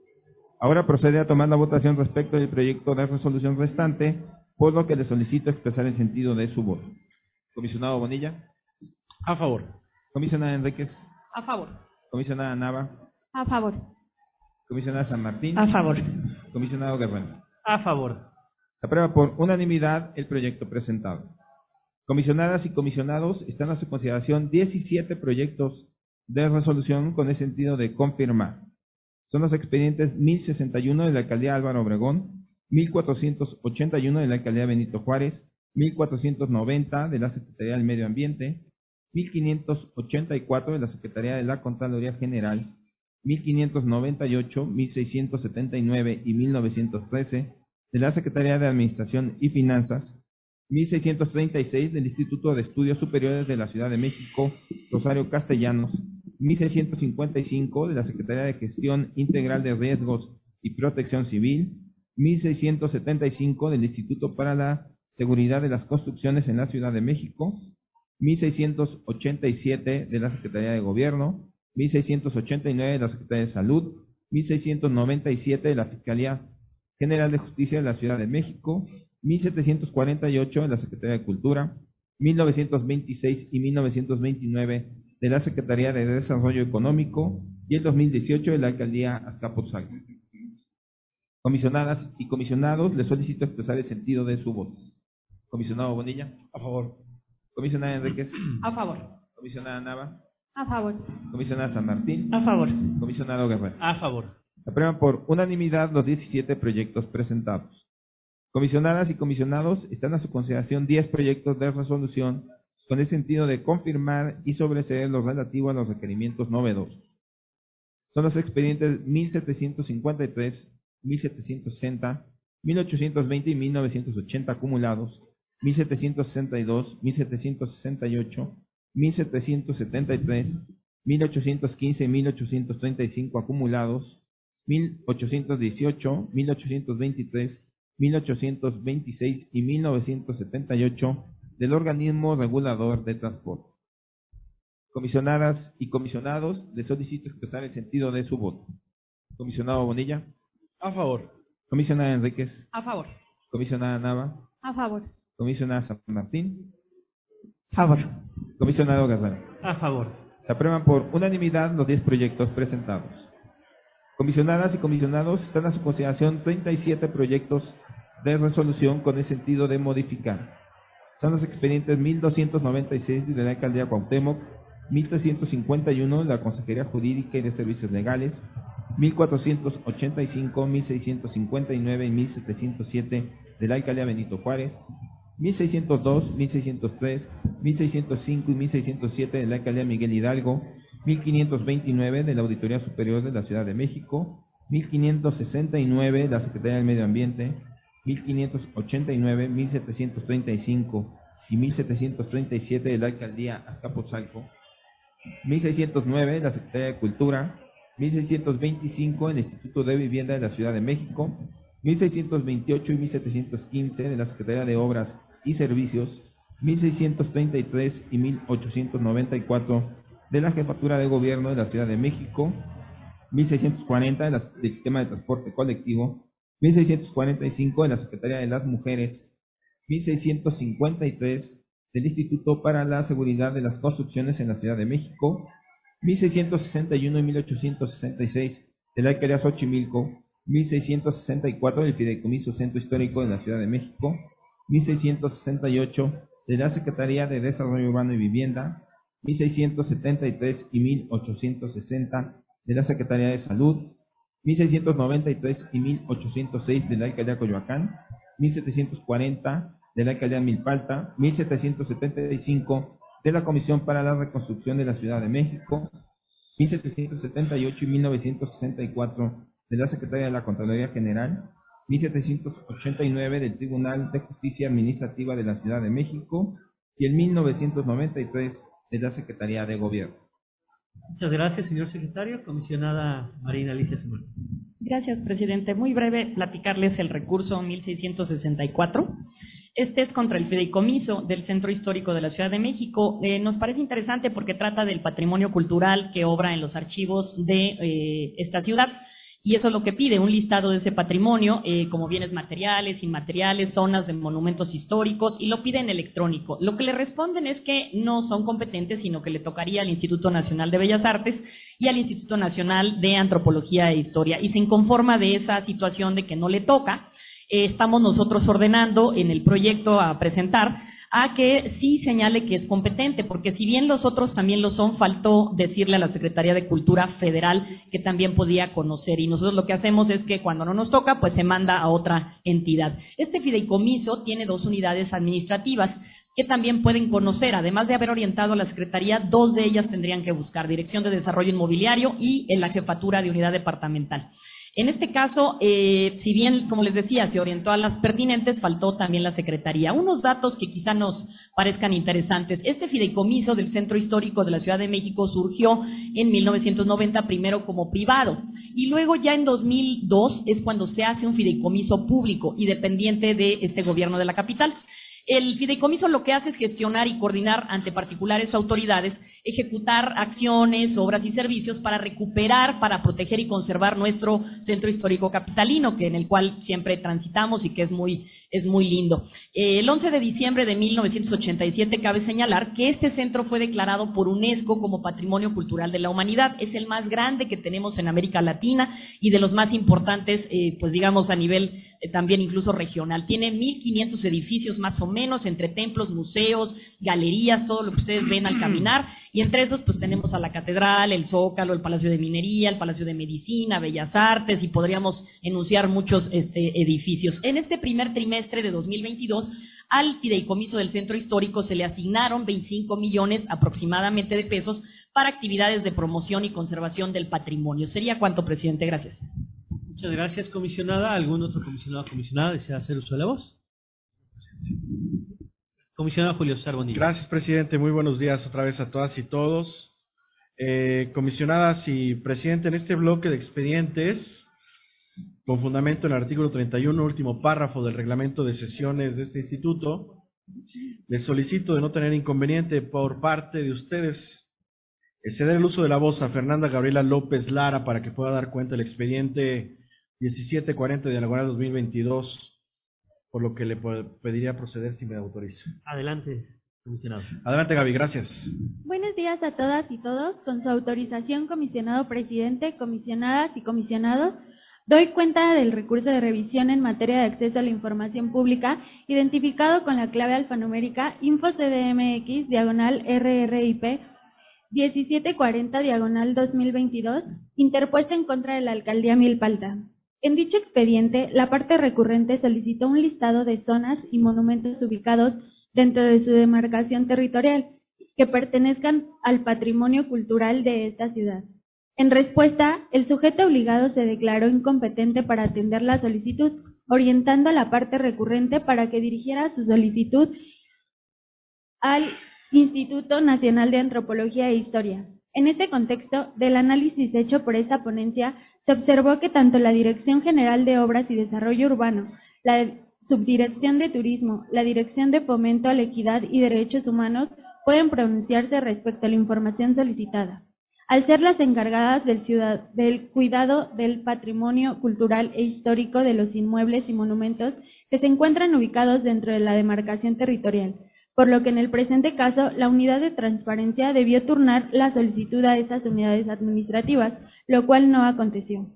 Ahora procede a tomar la votación respecto del proyecto de resolución restante, por lo que le solicito expresar el sentido de su voto. Comisionado Bonilla. A favor. Comisionada Enríquez. A favor. Comisionada Nava. A favor. Comisionada San Martín. A favor. Comisionado Guerrero. A favor. Se aprueba por unanimidad el proyecto presentado. Comisionadas y comisionados, están a su consideración 17 proyectos de resolución con el sentido de confirmar. Son los expedientes 1061 de la alcaldía Álvaro Obregón, 1481 de la alcaldía Benito Juárez, 1490 de la Secretaría del Medio Ambiente, 1584 de la Secretaría de la Contraloría General, 1598, 1679 y 1913 de la Secretaría de Administración y Finanzas, 1636 del Instituto de Estudios Superiores de la Ciudad de México, Rosario Castellanos, 1655 de la Secretaría de Gestión Integral de Riesgos y Protección Civil, 1675 del Instituto para la Seguridad de las Construcciones en la Ciudad de México, 1687 de la Secretaría de Gobierno, 1689 de la Secretaría de Salud, 1697 de la Fiscalía General de Justicia de la Ciudad de México, 1748 de la Secretaría de Cultura, 1926 y 1929 de la Secretaría de Desarrollo Económico y el 2018 de la Alcaldía Azcapotzalco. Comisionadas y comisionados, les solicito expresar el sentido de su voto. Comisionado Bonilla. A favor. Comisionada Enríquez. A favor. Comisionada Nava. A favor. Comisionada San Martín. A favor. Comisionado Guerrero. A favor. Aprueban por unanimidad los 17 proyectos presentados. Comisionadas y comisionados, están a su consideración 10 proyectos de resolución con el sentido de confirmar y sobreseer lo relativo a los requerimientos novedosos. Son los expedientes 1753, 1760, 1820 y 1980 acumulados, 1762, 1768, 1773, 1815 y 1835 acumulados, 1818, 1823, 1826 y 1978 del organismo regulador de transporte. Comisionadas y comisionados, les solicito expresar el sentido de su voto. Comisionado Bonilla. A favor. Comisionada Enríquez. A favor. Comisionada Nava. A favor. Comisionada San Martín. A favor. Comisionado Guerrero. A favor. Se aprueban por unanimidad los 10 proyectos presentados. Comisionadas y comisionados, están a su consideración 37 proyectos de resolución con el sentido de modificar. Son los expedientes 1296 de la Alcaldía Cuauhtémoc, 1351 de la Consejería Jurídica y de Servicios Legales, 1485, 1659 y 1707 de la Alcaldía Benito Juárez, 1602, 1603, 1605 y 1607 de la Alcaldía Miguel Hidalgo, 1529 de la Auditoría Superior de la Ciudad de México, 1569 de la Secretaría del Medio Ambiente, 1589, 1735 y 1737 de la Alcaldía Azcapotzalco, 1609 de la Secretaría de Cultura, 1625 del Instituto de Vivienda de la Ciudad de México, 1628 y 1715 de la Secretaría de Obras y Servicios, 1633 y 1894 de la Jefatura de Gobierno de la Ciudad de México, 1640 del Sistema de Transporte Colectivo, 1645 de la Secretaría de las Mujeres, 1653 del Instituto para la Seguridad de las Construcciones en la Ciudad de México, 1661 y 1866 de la Alcaldía Xochimilco, 1664 del Fideicomiso Centro Histórico de la Ciudad de México, 1668 de la Secretaría de Desarrollo Urbano y Vivienda, 1673 y 1860 de la Secretaría de Salud, 1693 y 1806 de la Alcaldía Coyoacán, 1740 de la Alcaldía Milpalta, 1775 de la Comisión para la Reconstrucción de la Ciudad de México, 1778 y 1964 de la Secretaría de la Contraloría General, 1789 del Tribunal de Justicia Administrativa de la Ciudad de México y el 1993 de la Secretaría de Gobierno. Muchas gracias, señor secretario. Comisionada Marina Alicia Simón. Gracias, presidente. Muy breve, platicarles el recurso 1664. Este es contra el fideicomiso del Centro Histórico de la Ciudad de México. Eh, nos parece interesante porque trata del patrimonio cultural que obra en los archivos de eh, esta ciudad. Y eso es lo que pide, un listado de ese patrimonio, eh, como bienes materiales, inmateriales, zonas de monumentos históricos, y lo piden electrónico. Lo que le responden es que no son competentes, sino que le tocaría al Instituto Nacional de Bellas Artes y al Instituto Nacional de Antropología e Historia. Y se inconforma de esa situación de que no le toca. Eh, estamos nosotros ordenando en el proyecto a presentar a que sí señale que es competente, porque si bien los otros también lo son, faltó decirle a la Secretaría de Cultura Federal que también podía conocer. Y nosotros lo que hacemos es que cuando no nos toca, pues se manda a otra entidad. Este fideicomiso tiene dos unidades administrativas que también pueden conocer. Además de haber orientado a la Secretaría, dos de ellas tendrían que buscar Dirección de Desarrollo Inmobiliario y en la Jefatura de Unidad Departamental. En este caso, eh, si bien, como les decía, se orientó a las pertinentes, faltó también la Secretaría. Unos datos que quizá nos parezcan interesantes. Este fideicomiso del Centro Histórico de la Ciudad de México surgió en 1990 primero como privado y luego ya en 2002 es cuando se hace un fideicomiso público y dependiente de este gobierno de la capital. El fideicomiso lo que hace es gestionar y coordinar ante particulares autoridades, ejecutar acciones, obras y servicios para recuperar, para proteger y conservar nuestro centro histórico capitalino, que en el cual siempre transitamos y que es muy, es muy lindo. El 11 de diciembre de 1987 cabe señalar que este centro fue declarado por UNESCO como Patrimonio Cultural de la Humanidad. Es el más grande que tenemos en América Latina y de los más importantes, eh, pues digamos, a nivel también incluso regional. Tiene 1.500 edificios más o menos, entre templos, museos, galerías, todo lo que ustedes ven al caminar. Y entre esos, pues tenemos a la Catedral, el Zócalo, el Palacio de Minería, el Palacio de Medicina, Bellas Artes, y podríamos enunciar muchos este, edificios. En este primer trimestre de 2022, al fideicomiso del centro histórico se le asignaron 25 millones aproximadamente de pesos para actividades de promoción y conservación del patrimonio. ¿Sería cuánto, presidente? Gracias. Gracias, comisionada. ¿Algún otro comisionado o comisionada desea hacer uso de la voz? Comisionado Julio César Gracias, presidente. Muy buenos días otra vez a todas y todos. Eh, comisionadas y presidente, en este bloque de expedientes, con fundamento en el artículo 31, último párrafo del reglamento de sesiones de este instituto, les solicito de no tener inconveniente por parte de ustedes ceder el uso de la voz a Fernanda Gabriela López Lara para que pueda dar cuenta del expediente 1740 de Alagoana 2022, por lo que le pediría proceder si me autoriza. Adelante, comisionado. Adelante, Gaby, gracias. Buenos días a todas y todos. Con su autorización, comisionado presidente, comisionadas y comisionados, doy cuenta del recurso de revisión en materia de acceso a la información pública identificado con la clave alfanumérica InfoCDMX diagonal RRIP 1740 diagonal 2022, interpuesta en contra de la alcaldía Milpalta. En dicho expediente, la parte recurrente solicitó un listado de zonas y monumentos ubicados dentro de su demarcación territorial que pertenezcan al patrimonio cultural de esta ciudad. En respuesta, el sujeto obligado se declaró incompetente para atender la solicitud, orientando a la parte recurrente para que dirigiera su solicitud al Instituto Nacional de Antropología e Historia, en este contexto, del análisis hecho por esta ponencia, se observó que tanto la Dirección General de Obras y Desarrollo Urbano, la Subdirección de Turismo, la Dirección de Fomento a la Equidad y Derechos Humanos pueden pronunciarse respecto a la información solicitada. Al ser las encargadas del, cuidado del patrimonio cultural e histórico de los inmuebles y monumentos que se encuentran ubicados dentro de la demarcación territorial, por lo que en el presente caso la unidad de transparencia debió turnar la solicitud a estas unidades administrativas, lo cual no aconteció.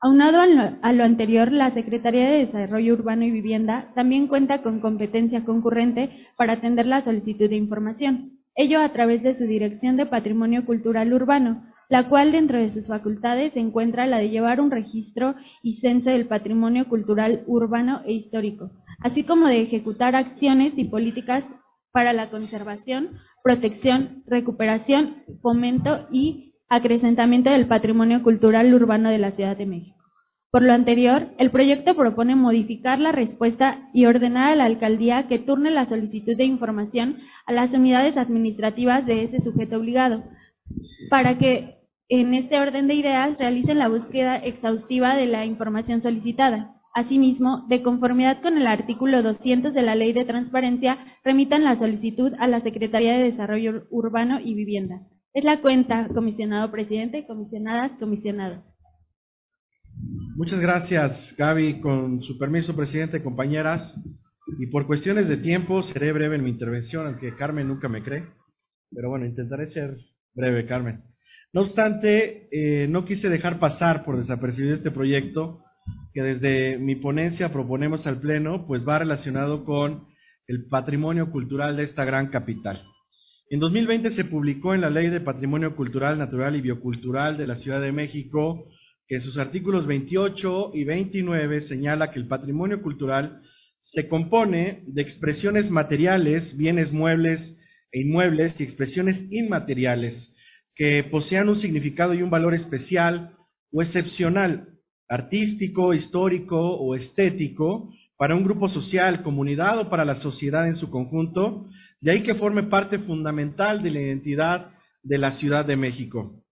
Aunado a lo anterior, la Secretaría de Desarrollo Urbano y Vivienda también cuenta con competencia concurrente para atender la solicitud de información, ello a través de su Dirección de Patrimonio Cultural Urbano, la cual dentro de sus facultades se encuentra la de llevar un registro y censo del patrimonio cultural urbano e histórico, así como de ejecutar acciones y políticas para la conservación, protección, recuperación, fomento y acrecentamiento del patrimonio cultural urbano de la Ciudad de México. Por lo anterior, el proyecto propone modificar la respuesta y ordenar a la alcaldía que turne la solicitud de información a las unidades administrativas de ese sujeto obligado, para que en este orden de ideas realicen la búsqueda exhaustiva de la información solicitada. Asimismo, de conformidad con el artículo 200 de la Ley de Transparencia, remitan la solicitud a la Secretaría de Desarrollo Urbano y Vivienda. Es la cuenta, comisionado presidente, comisionadas, comisionados. Muchas gracias, Gaby. Con su permiso, presidente, compañeras. Y por cuestiones de tiempo, seré breve en mi intervención, aunque Carmen nunca me cree. Pero bueno, intentaré ser breve, Carmen. No obstante, eh, no quise dejar pasar por desapercibido este proyecto que desde mi ponencia proponemos al Pleno, pues va relacionado con el patrimonio cultural de esta gran capital. En 2020 se publicó en la Ley de Patrimonio Cultural, Natural y Biocultural de la Ciudad de México que sus artículos 28 y 29 señala que el patrimonio cultural se compone de expresiones materiales, bienes muebles e inmuebles y expresiones inmateriales que posean un significado y un valor especial o excepcional artístico, histórico o estético para un grupo social, comunidad o para la sociedad en su conjunto, de ahí que forme parte fundamental de la identidad de la Ciudad de México.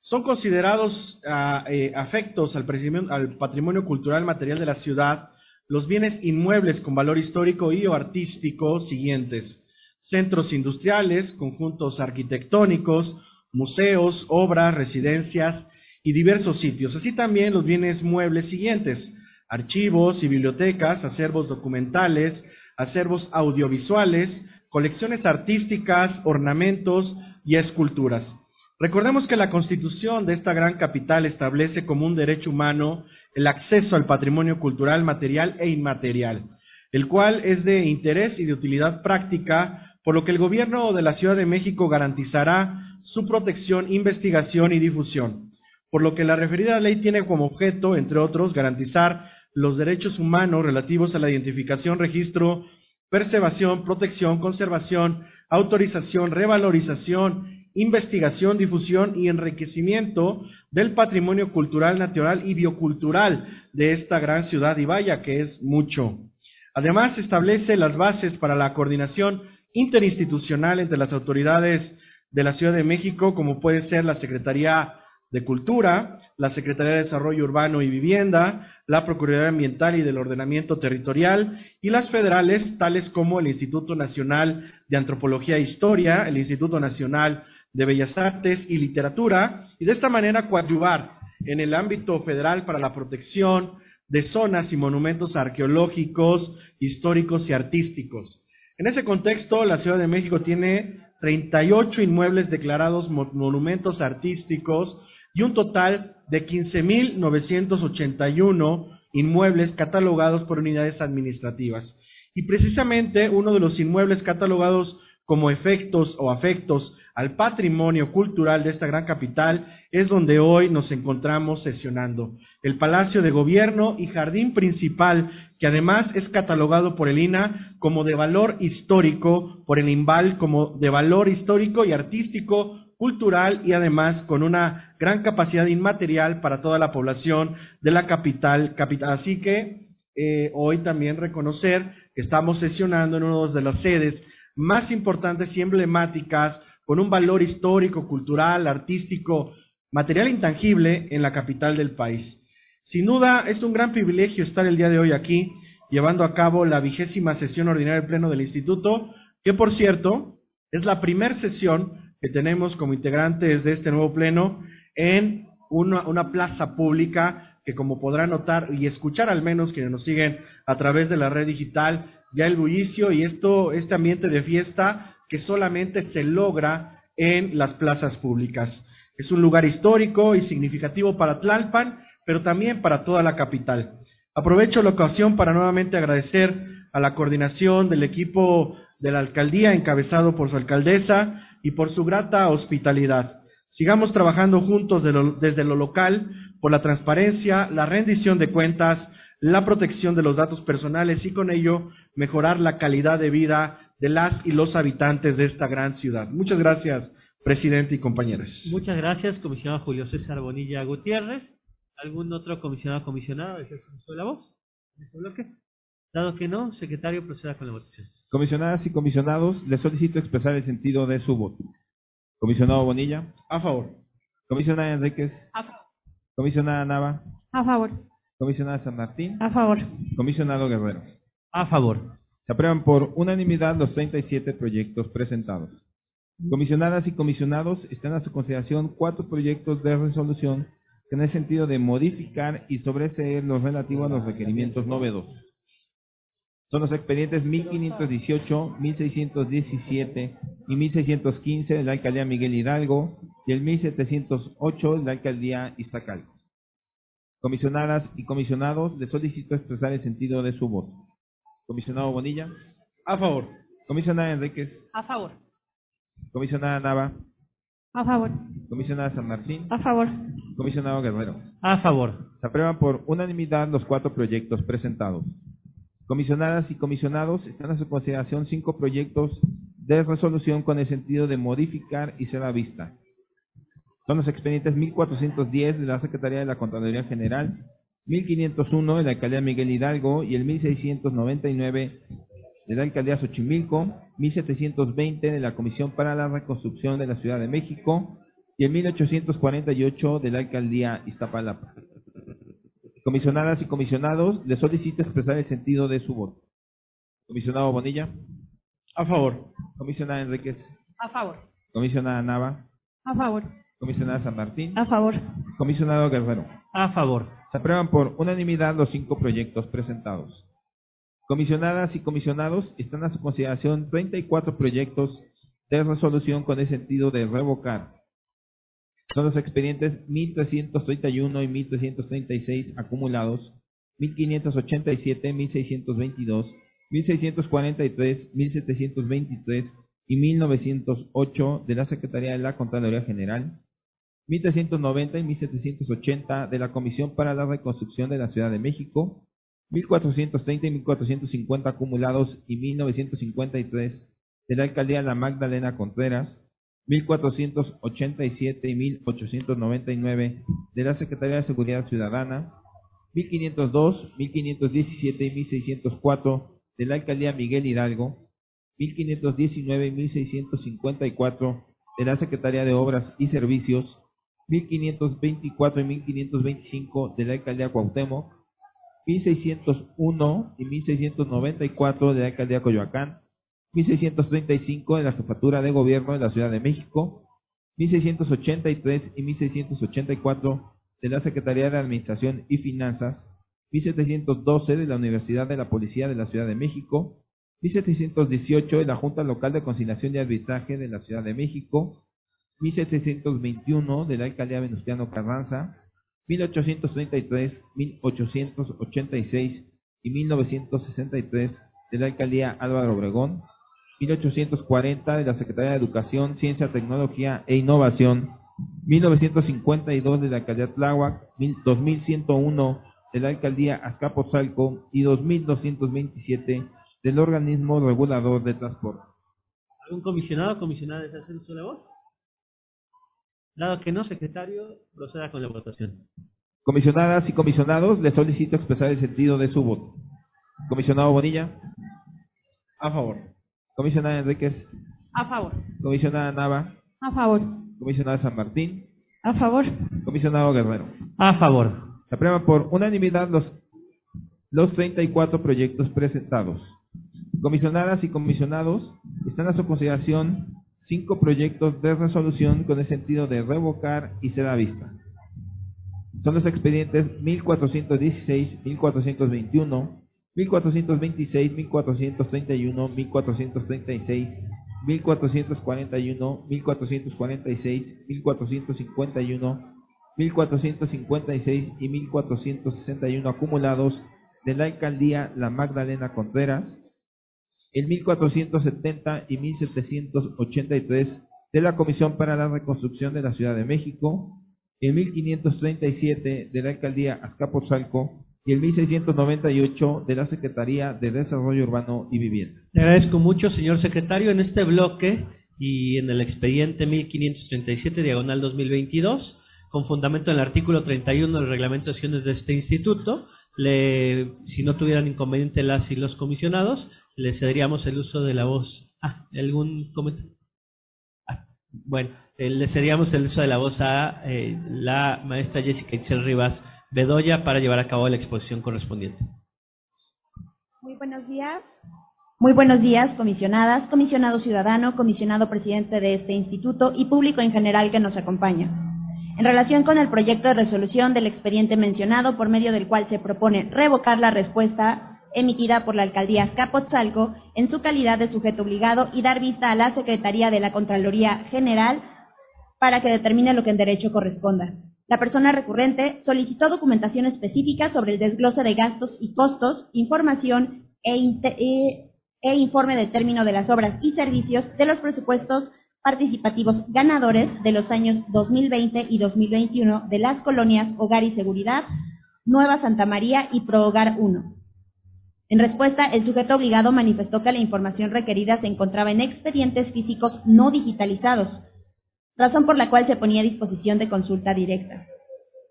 Son considerados ah, eh, afectos al, al patrimonio cultural material de la ciudad los bienes inmuebles con valor histórico y o artístico siguientes. Centros industriales, conjuntos arquitectónicos, museos, obras, residencias y diversos sitios. Así también los bienes muebles siguientes. Archivos y bibliotecas, acervos documentales, acervos audiovisuales, colecciones artísticas, ornamentos y esculturas. Recordemos que la constitución de esta gran capital establece como un derecho humano el acceso al patrimonio cultural material e inmaterial, el cual es de interés y de utilidad práctica, por lo que el gobierno de la Ciudad de México garantizará su protección, investigación y difusión, por lo que la referida ley tiene como objeto, entre otros, garantizar los derechos humanos relativos a la identificación, registro, preservación, protección, conservación, autorización, revalorización investigación, difusión y enriquecimiento del patrimonio cultural, natural y biocultural de esta gran ciudad y vaya que es mucho. Además, establece las bases para la coordinación interinstitucional entre las autoridades de la Ciudad de México, como puede ser la Secretaría de Cultura, la Secretaría de Desarrollo Urbano y Vivienda, la Procuraduría Ambiental y del Ordenamiento Territorial y las federales, tales como el Instituto Nacional de Antropología e Historia, el Instituto Nacional de Bellas Artes y Literatura, y de esta manera coadyuvar en el ámbito federal para la protección de zonas y monumentos arqueológicos, históricos y artísticos. En ese contexto, la Ciudad de México tiene 38 inmuebles declarados monumentos artísticos y un total de 15.981 inmuebles catalogados por unidades administrativas. Y precisamente uno de los inmuebles catalogados como efectos o afectos al patrimonio cultural de esta gran capital, es donde hoy nos encontramos sesionando. El Palacio de Gobierno y Jardín Principal, que además es catalogado por el INA como de valor histórico, por el INVAL como de valor histórico y artístico, cultural y además con una gran capacidad inmaterial para toda la población de la capital. capital. Así que eh, hoy también reconocer que estamos sesionando en una de las sedes más importantes y emblemáticas, con un valor histórico, cultural, artístico, material intangible en la capital del país. Sin duda, es un gran privilegio estar el día de hoy aquí, llevando a cabo la vigésima sesión ordinaria del Pleno del Instituto, que por cierto, es la primera sesión que tenemos como integrantes de este nuevo Pleno en una, una plaza pública que como podrán notar y escuchar al menos quienes nos siguen a través de la red digital, ya el bullicio y esto, este ambiente de fiesta que solamente se logra en las plazas públicas. Es un lugar histórico y significativo para Tlalpan, pero también para toda la capital. Aprovecho la ocasión para nuevamente agradecer a la coordinación del equipo de la alcaldía encabezado por su alcaldesa y por su grata hospitalidad. Sigamos trabajando juntos desde lo local por la transparencia, la rendición de cuentas, la protección de los datos personales y con ello mejorar la calidad de vida de las y los habitantes de esta gran ciudad. Muchas gracias, presidente y compañeros. Muchas gracias, comisionado Julio César Bonilla Gutiérrez. ¿Algún otro comisionado comisionado desea la voz en este bloque? Dado que no, secretario, proceda con la votación. Comisionadas y comisionados, les solicito expresar el sentido de su voto. Comisionado Bonilla. A favor. Comisionada Enríquez. A favor. Comisionada Nava. A favor. Comisionada San Martín. A favor. Comisionado Guerrero. A favor. Se aprueban por unanimidad los 37 proyectos presentados. Comisionadas y comisionados, están a su consideración cuatro proyectos de resolución en el sentido de modificar y sobreseer lo relativo a los requerimientos novedosos. Son los expedientes 1518, 1617 y 1615 de la alcaldía Miguel Hidalgo y el 1708 de la alcaldía Iztacalco. Comisionadas y comisionados, les solicito expresar el sentido de su voto. Comisionado Bonilla. A favor. Comisionada Enríquez. A favor. Comisionada Nava. A favor. Comisionada San Martín. A favor. Comisionado Guerrero. A favor. Se aprueban por unanimidad los cuatro proyectos presentados. Comisionadas y comisionados, están a su consideración cinco proyectos de resolución con el sentido de modificar y ser a vista. Son los expedientes 1410 de la Secretaría de la Contraloría General, 1501 de la Alcaldía Miguel Hidalgo y el 1699 de la Alcaldía Xochimilco, 1720 de la Comisión para la Reconstrucción de la Ciudad de México y el 1848 de la Alcaldía Iztapalapa. Comisionadas y comisionados, les solicito expresar el sentido de su voto. Comisionado Bonilla. A favor. Comisionada Enríquez. A favor. Comisionada Nava. A favor. Comisionada San Martín. A favor. Comisionado Guerrero. A favor. Se aprueban por unanimidad los cinco proyectos presentados. Comisionadas y comisionados, están a su consideración 34 proyectos de resolución con el sentido de revocar. Son los expedientes 1331 y 1336 acumulados, 1587, 1622, 1643, 1723 y 1908 de la Secretaría de la Contraloría General, 1390 y 1780 de la Comisión para la Reconstrucción de la Ciudad de México, 1430 y 1450 acumulados y 1953 de la Alcaldía La Magdalena Contreras, 1487 y 1899 de la Secretaría de Seguridad Ciudadana, 1502, 1517 y 1604 de la Alcaldía Miguel Hidalgo, 1519 y 1654 de la Secretaría de Obras y Servicios, 1524 y 1525 de la Alcaldía Cuauhtémoc, 1601 y 1694 de la Alcaldía Coyoacán, 1635 de la Jefatura de Gobierno de la Ciudad de México, 1683 y 1684 de la Secretaría de Administración y Finanzas, 1712 de la Universidad de la Policía de la Ciudad de México, 1718 de la Junta Local de Conciliación y Arbitraje de la Ciudad de México, 1721 de la Alcaldía Venustiano Carranza, 1833, 1886 y 1963 de la Alcaldía Álvaro Obregón, 1840 de la Secretaría de Educación, Ciencia, Tecnología e Innovación, 1952 de la Alcaldía Tláhuac, 2101 de la Alcaldía Azcapotzalco y 2227 del Organismo Regulador de Transporte. ¿Algún comisionado o comisionada desea hacer la voz? Dado que no, secretario, proceda con la votación. Comisionadas y comisionados, les solicito expresar el sentido de su voto. Comisionado Bonilla. A favor. Comisionada Enríquez. A favor. Comisionada Nava. A favor. Comisionada San Martín. A favor. Comisionado Guerrero. A favor. Se aprueban por unanimidad los, los 34 proyectos presentados. Comisionadas y comisionados, están a su consideración cinco proyectos de resolución con el sentido de revocar y ser a vista. Son los expedientes 1416, 1421, 1426, 1431, 1436, 1441, 1446, 1451, 1456 y 1461 acumulados de la alcaldía La Magdalena Contreras, el 1470 y 1783 de la Comisión para la Reconstrucción de la Ciudad de México, el 1537 de la Alcaldía Azcapotzalco y el 1698 de la Secretaría de Desarrollo Urbano y Vivienda. Le agradezco mucho, señor secretario. En este bloque y en el expediente 1537, diagonal 2022, con fundamento en el artículo 31 del reglamento de acciones de este instituto, le, si no tuvieran inconveniente las y los comisionados, le cederíamos el uso de la voz. Ah, ¿algún comentario? Ah, bueno, eh, le cederíamos el uso de la voz a eh, la maestra Jessica Itzel Rivas Bedoya para llevar a cabo la exposición correspondiente. Muy buenos días. Muy buenos días, comisionadas, comisionado ciudadano, comisionado presidente de este instituto y público en general que nos acompaña. En relación con el proyecto de resolución del expediente mencionado, por medio del cual se propone revocar la respuesta emitida por la alcaldía Azcapotzalco en su calidad de sujeto obligado y dar vista a la Secretaría de la Contraloría General para que determine lo que en derecho corresponda. La persona recurrente solicitó documentación específica sobre el desglose de gastos y costos, información e, e, e informe de término de las obras y servicios de los presupuestos participativos ganadores de los años 2020 y 2021 de las colonias Hogar y Seguridad, Nueva Santa María y ProHogar 1. En respuesta, el sujeto obligado manifestó que la información requerida se encontraba en expedientes físicos no digitalizados, razón por la cual se ponía a disposición de consulta directa.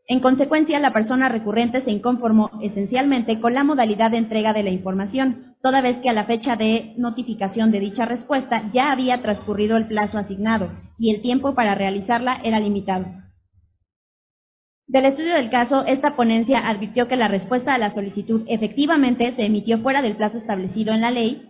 En consecuencia, la persona recurrente se inconformó esencialmente con la modalidad de entrega de la información, toda vez que a la fecha de notificación de dicha respuesta ya había transcurrido el plazo asignado y el tiempo para realizarla era limitado. Del estudio del caso, esta ponencia advirtió que la respuesta a la solicitud efectivamente se emitió fuera del plazo establecido en la ley,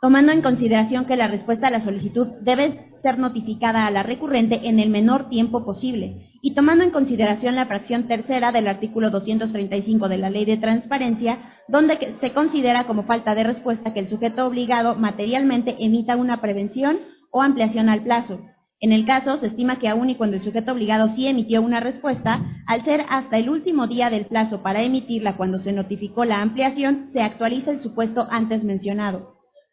tomando en consideración que la respuesta a la solicitud debe ser notificada a la recurrente en el menor tiempo posible y tomando en consideración la fracción tercera del artículo 235 de la Ley de Transparencia, donde se considera como falta de respuesta que el sujeto obligado materialmente emita una prevención o ampliación al plazo. En el caso, se estima que aún y cuando el sujeto obligado sí emitió una respuesta, al ser hasta el último día del plazo para emitirla cuando se notificó la ampliación, se actualiza el supuesto antes mencionado.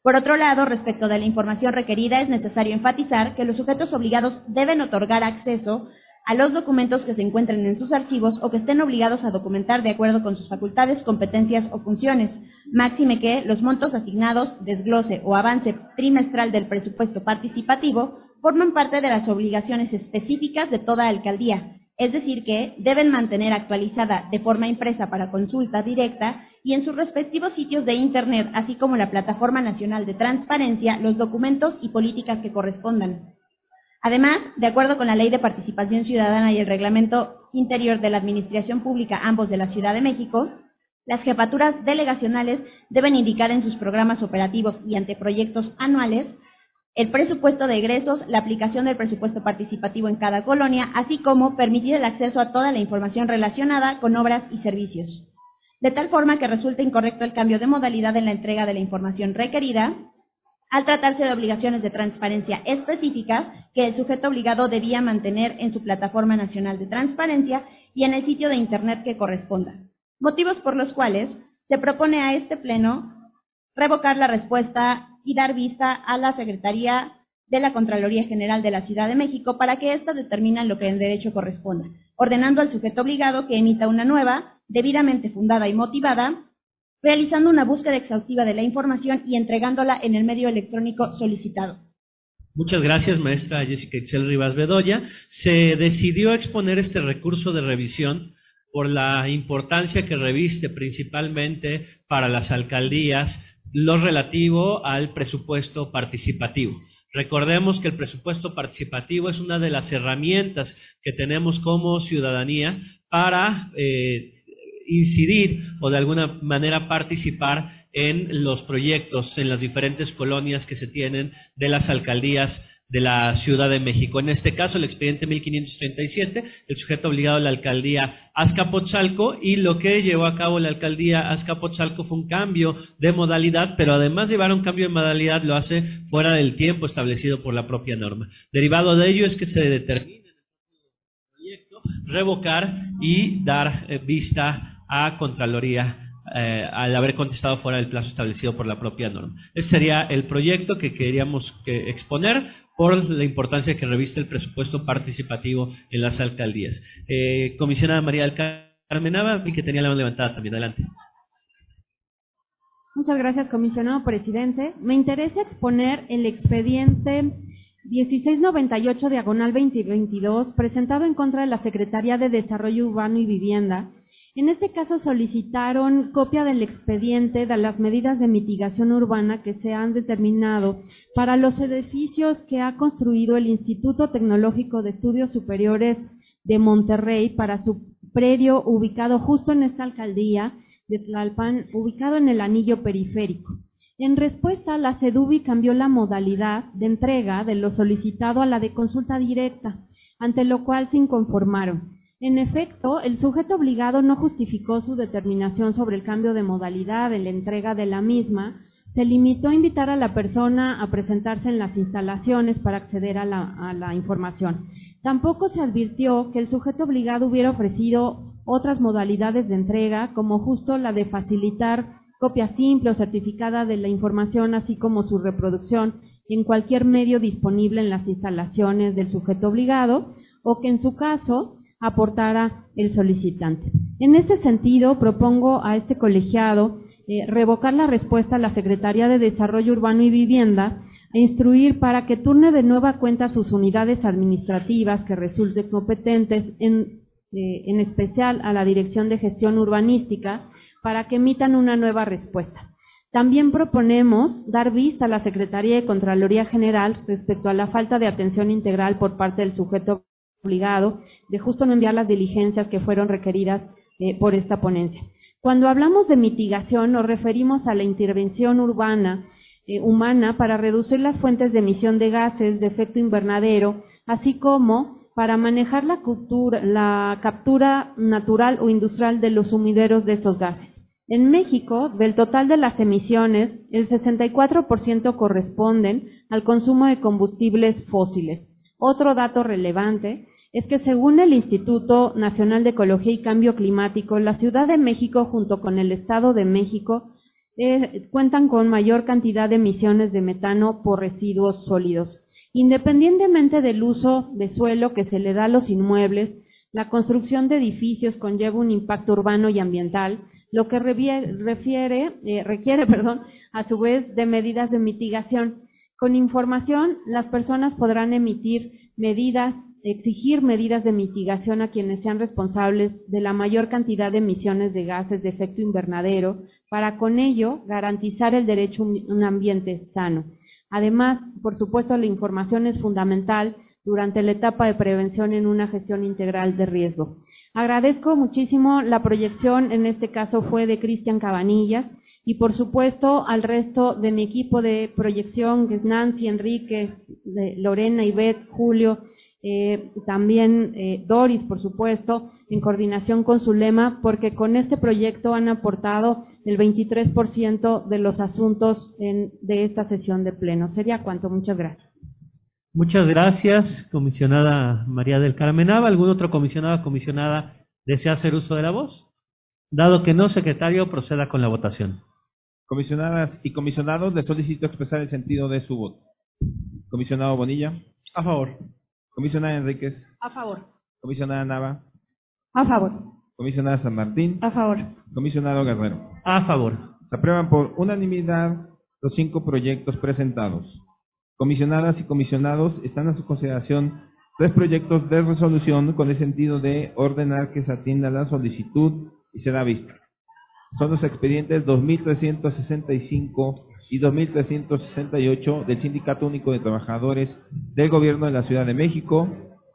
Por otro lado, respecto de la información requerida, es necesario enfatizar que los sujetos obligados deben otorgar acceso a los documentos que se encuentren en sus archivos o que estén obligados a documentar de acuerdo con sus facultades, competencias o funciones. Máxime que los montos asignados, desglose o avance trimestral del presupuesto participativo forman parte de las obligaciones específicas de toda alcaldía, es decir, que deben mantener actualizada de forma impresa para consulta directa y en sus respectivos sitios de Internet, así como la Plataforma Nacional de Transparencia, los documentos y políticas que correspondan. Además, de acuerdo con la Ley de Participación Ciudadana y el Reglamento Interior de la Administración Pública, ambos de la Ciudad de México, las jefaturas delegacionales deben indicar en sus programas operativos y anteproyectos anuales el presupuesto de egresos, la aplicación del presupuesto participativo en cada colonia, así como permitir el acceso a toda la información relacionada con obras y servicios. De tal forma que resulte incorrecto el cambio de modalidad en la entrega de la información requerida, al tratarse de obligaciones de transparencia específicas que el sujeto obligado debía mantener en su plataforma nacional de transparencia y en el sitio de Internet que corresponda. Motivos por los cuales se propone a este Pleno revocar la respuesta y dar vista a la Secretaría de la Contraloría General de la Ciudad de México para que ésta determine lo que en derecho corresponda, ordenando al sujeto obligado que emita una nueva, debidamente fundada y motivada, realizando una búsqueda exhaustiva de la información y entregándola en el medio electrónico solicitado. Muchas gracias, maestra Jessica Excel Rivas Bedoya. Se decidió exponer este recurso de revisión por la importancia que reviste principalmente para las alcaldías lo relativo al presupuesto participativo. Recordemos que el presupuesto participativo es una de las herramientas que tenemos como ciudadanía para eh, incidir o de alguna manera participar en los proyectos en las diferentes colonias que se tienen de las alcaldías de la Ciudad de México. En este caso, el expediente 1537, el sujeto obligado a la alcaldía Azcapotzalco y lo que llevó a cabo la alcaldía Azcapotzalco fue un cambio de modalidad, pero además de llevar un cambio de modalidad lo hace fuera del tiempo establecido por la propia norma. Derivado de ello es que se determina revocar y dar eh, vista a Contraloría eh, al haber contestado fuera del plazo establecido por la propia norma. Ese sería el proyecto que queríamos exponer por la importancia que reviste el presupuesto participativo en las alcaldías. Eh, comisionada María del Carmen Nava, y que tenía la mano levantada también. Adelante. Muchas gracias, comisionado presidente. Me interesa exponer el expediente 1698 diagonal 2022 presentado en contra de la Secretaría de Desarrollo Urbano y Vivienda en este caso solicitaron copia del expediente de las medidas de mitigación urbana que se han determinado para los edificios que ha construido el Instituto Tecnológico de Estudios Superiores de Monterrey para su predio ubicado justo en esta alcaldía de Tlalpan, ubicado en el anillo periférico. En respuesta, la CEDUBI cambió la modalidad de entrega de lo solicitado a la de consulta directa, ante lo cual se inconformaron. En efecto, el sujeto obligado no justificó su determinación sobre el cambio de modalidad de la entrega de la misma, se limitó a invitar a la persona a presentarse en las instalaciones para acceder a la, información. Tampoco se advirtió que el sujeto obligado hubiera ofrecido otras modalidades de entrega, como justo la de facilitar copia simple o certificada de la información, así como su reproducción en cualquier medio disponible en las instalaciones del sujeto obligado, o que en su caso aportara el solicitante. En este sentido, propongo a este colegiado eh, revocar la respuesta a la Secretaría de Desarrollo Urbano y Vivienda e instruir para que turne de nueva cuenta sus unidades administrativas que resulten competentes, en, eh, en especial a la Dirección de Gestión Urbanística, para que emitan una nueva respuesta. También proponemos dar vista a la Secretaría de Contraloría General respecto a la falta de atención integral por parte del sujeto obligado de justo no enviar las diligencias que fueron requeridas eh, por esta ponencia. Cuando hablamos de mitigación nos referimos a la intervención urbana eh, humana para reducir las fuentes de emisión de gases de efecto invernadero, así como para manejar la, la captura natural o industrial de los sumideros de estos gases. En México, del total de las emisiones, el 64% corresponden al consumo de combustibles fósiles. Otro dato relevante es que según el Instituto Nacional de Ecología y Cambio Climático, la Ciudad de México junto con el Estado de México eh, cuentan con mayor cantidad de emisiones de metano por residuos sólidos. Independientemente del uso de suelo que se le da a los inmuebles, la construcción de edificios conlleva un impacto urbano y ambiental, lo que refiere, eh, requiere perdón, a su vez de medidas de mitigación. Con información, las personas podrán emitir medidas, exigir medidas de mitigación a quienes sean responsables de la mayor cantidad de emisiones de gases de efecto invernadero, para con ello garantizar el derecho a un ambiente sano. Además, por supuesto, la información es fundamental durante la etapa de prevención en una gestión integral de riesgo. Agradezco muchísimo la proyección, en este caso fue de Cristian Cabanillas, y por supuesto al resto de mi equipo de proyección, que es Nancy, Enrique, Lorena, Ivette, Julio, eh, también eh, Doris, por supuesto, en coordinación con su lema, porque con este proyecto han aportado el 23% de los asuntos de esta sesión de pleno. Sería cuanto. Muchas gracias. Muchas gracias, comisionada María del Carmenaba. ¿Algún otro comisionado o comisionada desea hacer uso de la voz? Dado que no, secretario, proceda con la votación. Comisionadas y comisionados, les solicito expresar el sentido de su voto. Comisionado Bonilla. A favor. Comisionada Enríquez. A favor. Comisionada Nava. A favor. Comisionada San Martín. A favor. Comisionado Guerrero. A favor. Se aprueban por unanimidad los cinco proyectos presentados. Comisionadas y comisionados, están a su consideración tres proyectos de resolución con el sentido de ordenar que se atienda la solicitud y se da vista. Son los expedientes 2365 y 2368 del Sindicato Único de Trabajadores del Gobierno de la Ciudad de México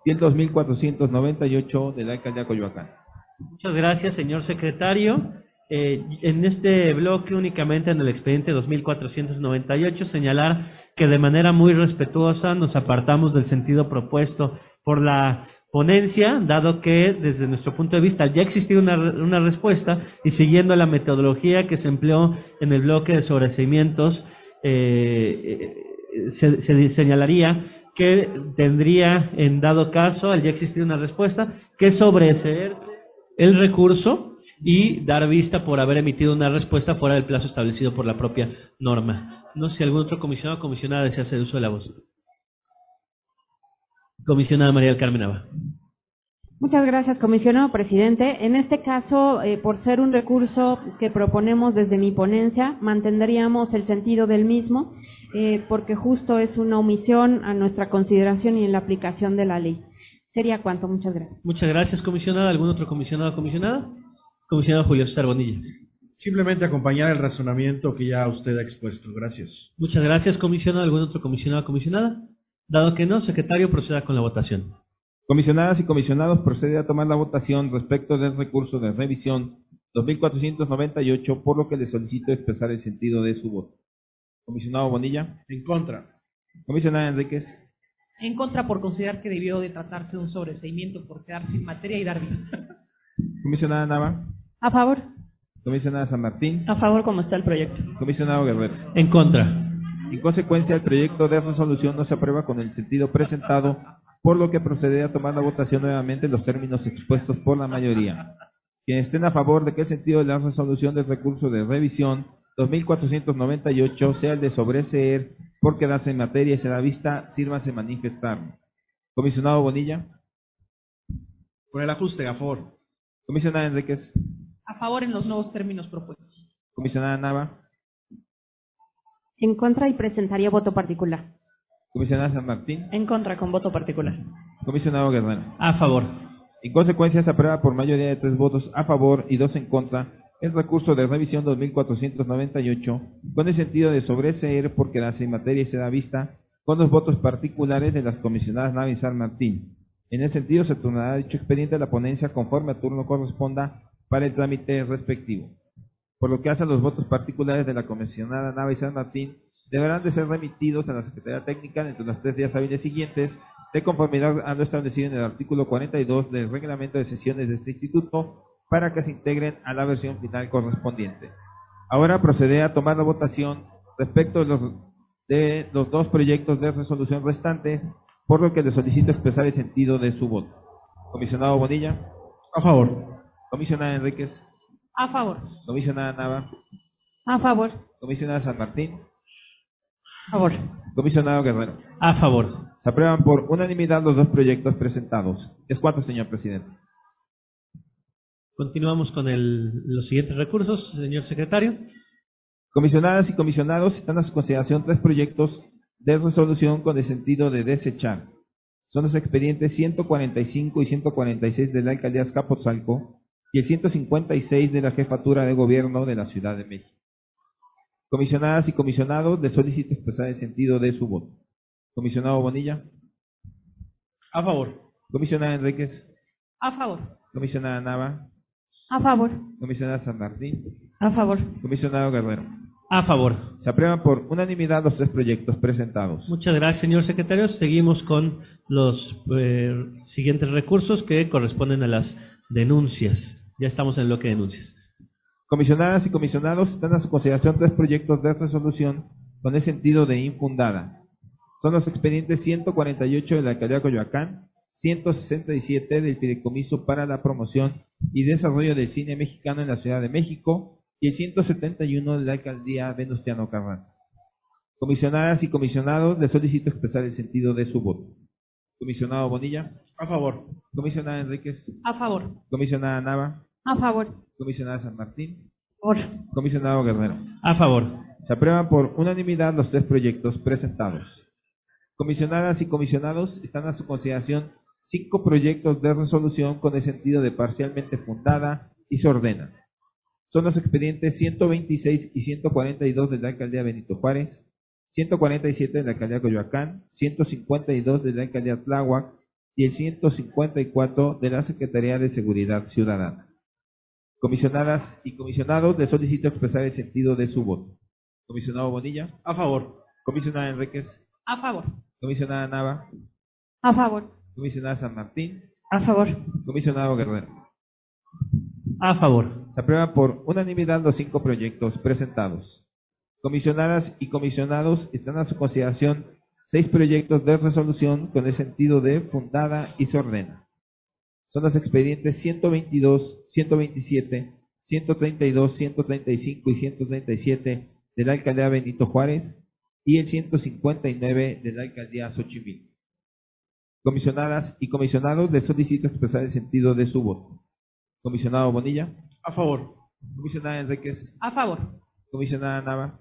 y el 2498 de la Alcaldía Coyoacán. Muchas gracias, señor secretario. Eh, en este bloque, únicamente en el expediente 2498, señalar que de manera muy respetuosa nos apartamos del sentido propuesto por la ponencia, dado que desde nuestro punto de vista ya existía una, una respuesta y siguiendo la metodología que se empleó en el bloque de sobreseimientos, eh, eh, se, se señalaría que tendría, en dado caso, al ya existir una respuesta, que sobreseer el recurso y dar vista por haber emitido una respuesta fuera del plazo establecido por la propia norma. No sé si algún otro comisionado o comisionada desea hacer uso de la voz. Comisionada María del Carmen Ava. Muchas gracias, comisionado presidente. En este caso, eh, por ser un recurso que proponemos desde mi ponencia, mantendríamos el sentido del mismo, eh, porque justo es una omisión a nuestra consideración y en la aplicación de la ley. Sería cuanto. Muchas gracias. Muchas gracias, comisionada. ¿Algún otro comisionado o comisionada? Comisionado Julio César Bonilla. Simplemente acompañar el razonamiento que ya usted ha expuesto. Gracias. Muchas gracias, comisionado. ¿Algún otro comisionado o comisionada? Dado que no, secretario, proceda con la votación. Comisionadas y comisionados, procede a tomar la votación respecto del recurso de revisión 2498, por lo que le solicito expresar el sentido de su voto. Comisionado Bonilla. En contra. Comisionada Enríquez. En contra por considerar que debió de tratarse de un sobreseimiento por quedar sin materia y dar bien. Comisionada Nava. A favor. Comisionada San Martín. A favor, como está el proyecto. Comisionado Guerrero. En contra. En consecuencia, el proyecto de resolución no se aprueba con el sentido presentado, por lo que procede a tomar la votación nuevamente en los términos expuestos por la mayoría. Quienes estén a favor de que el sentido de la resolución del recurso de revisión 2498 sea el de sobreseer por quedarse en materia y será vista, sírvase manifestar. Comisionado Bonilla. Por el ajuste, a favor. Comisionada Enríquez. A favor en los nuevos términos propuestos. Comisionada Nava. En contra y presentaría voto particular. Comisionada San Martín. En contra, con voto particular. Comisionado Guerrero. A favor. En consecuencia, se aprueba por mayoría de tres votos a favor y dos en contra el recurso de revisión 2498 con el sentido de sobreseer por quedarse en materia y se da vista con los votos particulares de las comisionadas Nava y San Martín. En ese sentido, se turnará dicho expediente a la ponencia conforme a turno corresponda para el trámite respectivo. Por lo que hace a los votos particulares de la comisionada Nava y San Martín, deberán de ser remitidos a la Secretaría Técnica entre los tres días hábiles siguientes, de conformidad a lo establecido en el artículo 42 del reglamento de sesiones de este instituto, para que se integren a la versión final correspondiente. Ahora procede a tomar la votación respecto de los, de los dos proyectos de resolución restantes, por lo que le solicito expresar el sentido de su voto. Comisionado Bonilla. A favor. Comisionada Enríquez. A favor. Comisionada Nava. A favor. Comisionada San Martín. A favor. Comisionado Guerrero. A favor. Se aprueban por unanimidad los dos proyectos presentados. ¿Es cuánto, señor presidente? Continuamos con el- los siguientes recursos, señor secretario. Comisionadas y comisionados están a su consideración tres proyectos de resolución con el sentido de desechar. Son los expedientes 145 y 146 de la Alcaldía Azcapotzalco y el 156 de la Jefatura de Gobierno de la Ciudad de México. Comisionadas y comisionados, les solicito expresar el sentido de su voto. Comisionado Bonilla. A favor. Comisionada Enríquez. A favor. Comisionada Nava. A favor. Comisionada San Martín. A favor. Comisionado Guerrero. A favor. Se aprueban por unanimidad los tres proyectos presentados. Muchas gracias, señor secretario. Seguimos con los eh, siguientes recursos que corresponden a las denuncias. Ya estamos en el bloque de denuncias. Comisionadas y comisionados están a su consideración tres proyectos de resolución con el sentido de infundada. Son los expedientes 148 de la alcaldía de Coyoacán, 167 del Fideicomiso para la Promoción y Desarrollo del Cine Mexicano en la Ciudad de México y el 171 de la alcaldía Venustiano Carranza. Comisionadas y comisionados, les solicito expresar el sentido de su voto. Comisionado Bonilla. A favor. Comisionada Enríquez. A favor. Comisionada Nava. A favor. Comisionada San Martín. Por. Comisionado Guerrero. A favor. Se aprueban por unanimidad los tres proyectos presentados. Comisionadas y comisionados están a su consideración cinco proyectos de resolución con el sentido de parcialmente fundada y se ordena. Son los expedientes 126 y 142 de la alcaldía Benito Juárez, 147 de la alcaldía Coyoacán, 152 de la alcaldía Tláhuac y el 154 de la Secretaría de Seguridad Ciudadana. Comisionadas y comisionados, les solicito expresar el sentido de su voto. Comisionado Bonilla. A favor. Comisionada Enríquez. A favor. Comisionada Nava. A favor. Comisionada San Martín. A favor. Comisionado Guerrero. A favor. Se aprueban por unanimidad los cinco proyectos presentados. Comisionadas y comisionados están a su consideración seis proyectos de resolución con el sentido de fundada y se ordena. Son los expedientes 122, 127, 132, 135 y 137 de la alcaldía Benito Juárez y el 159 de la alcaldía Xochimilco. Comisionadas y comisionados, les solicito expresar el sentido de su voto. Comisionado Bonilla. A favor. Comisionada Enríquez. A favor. Comisionada Nava.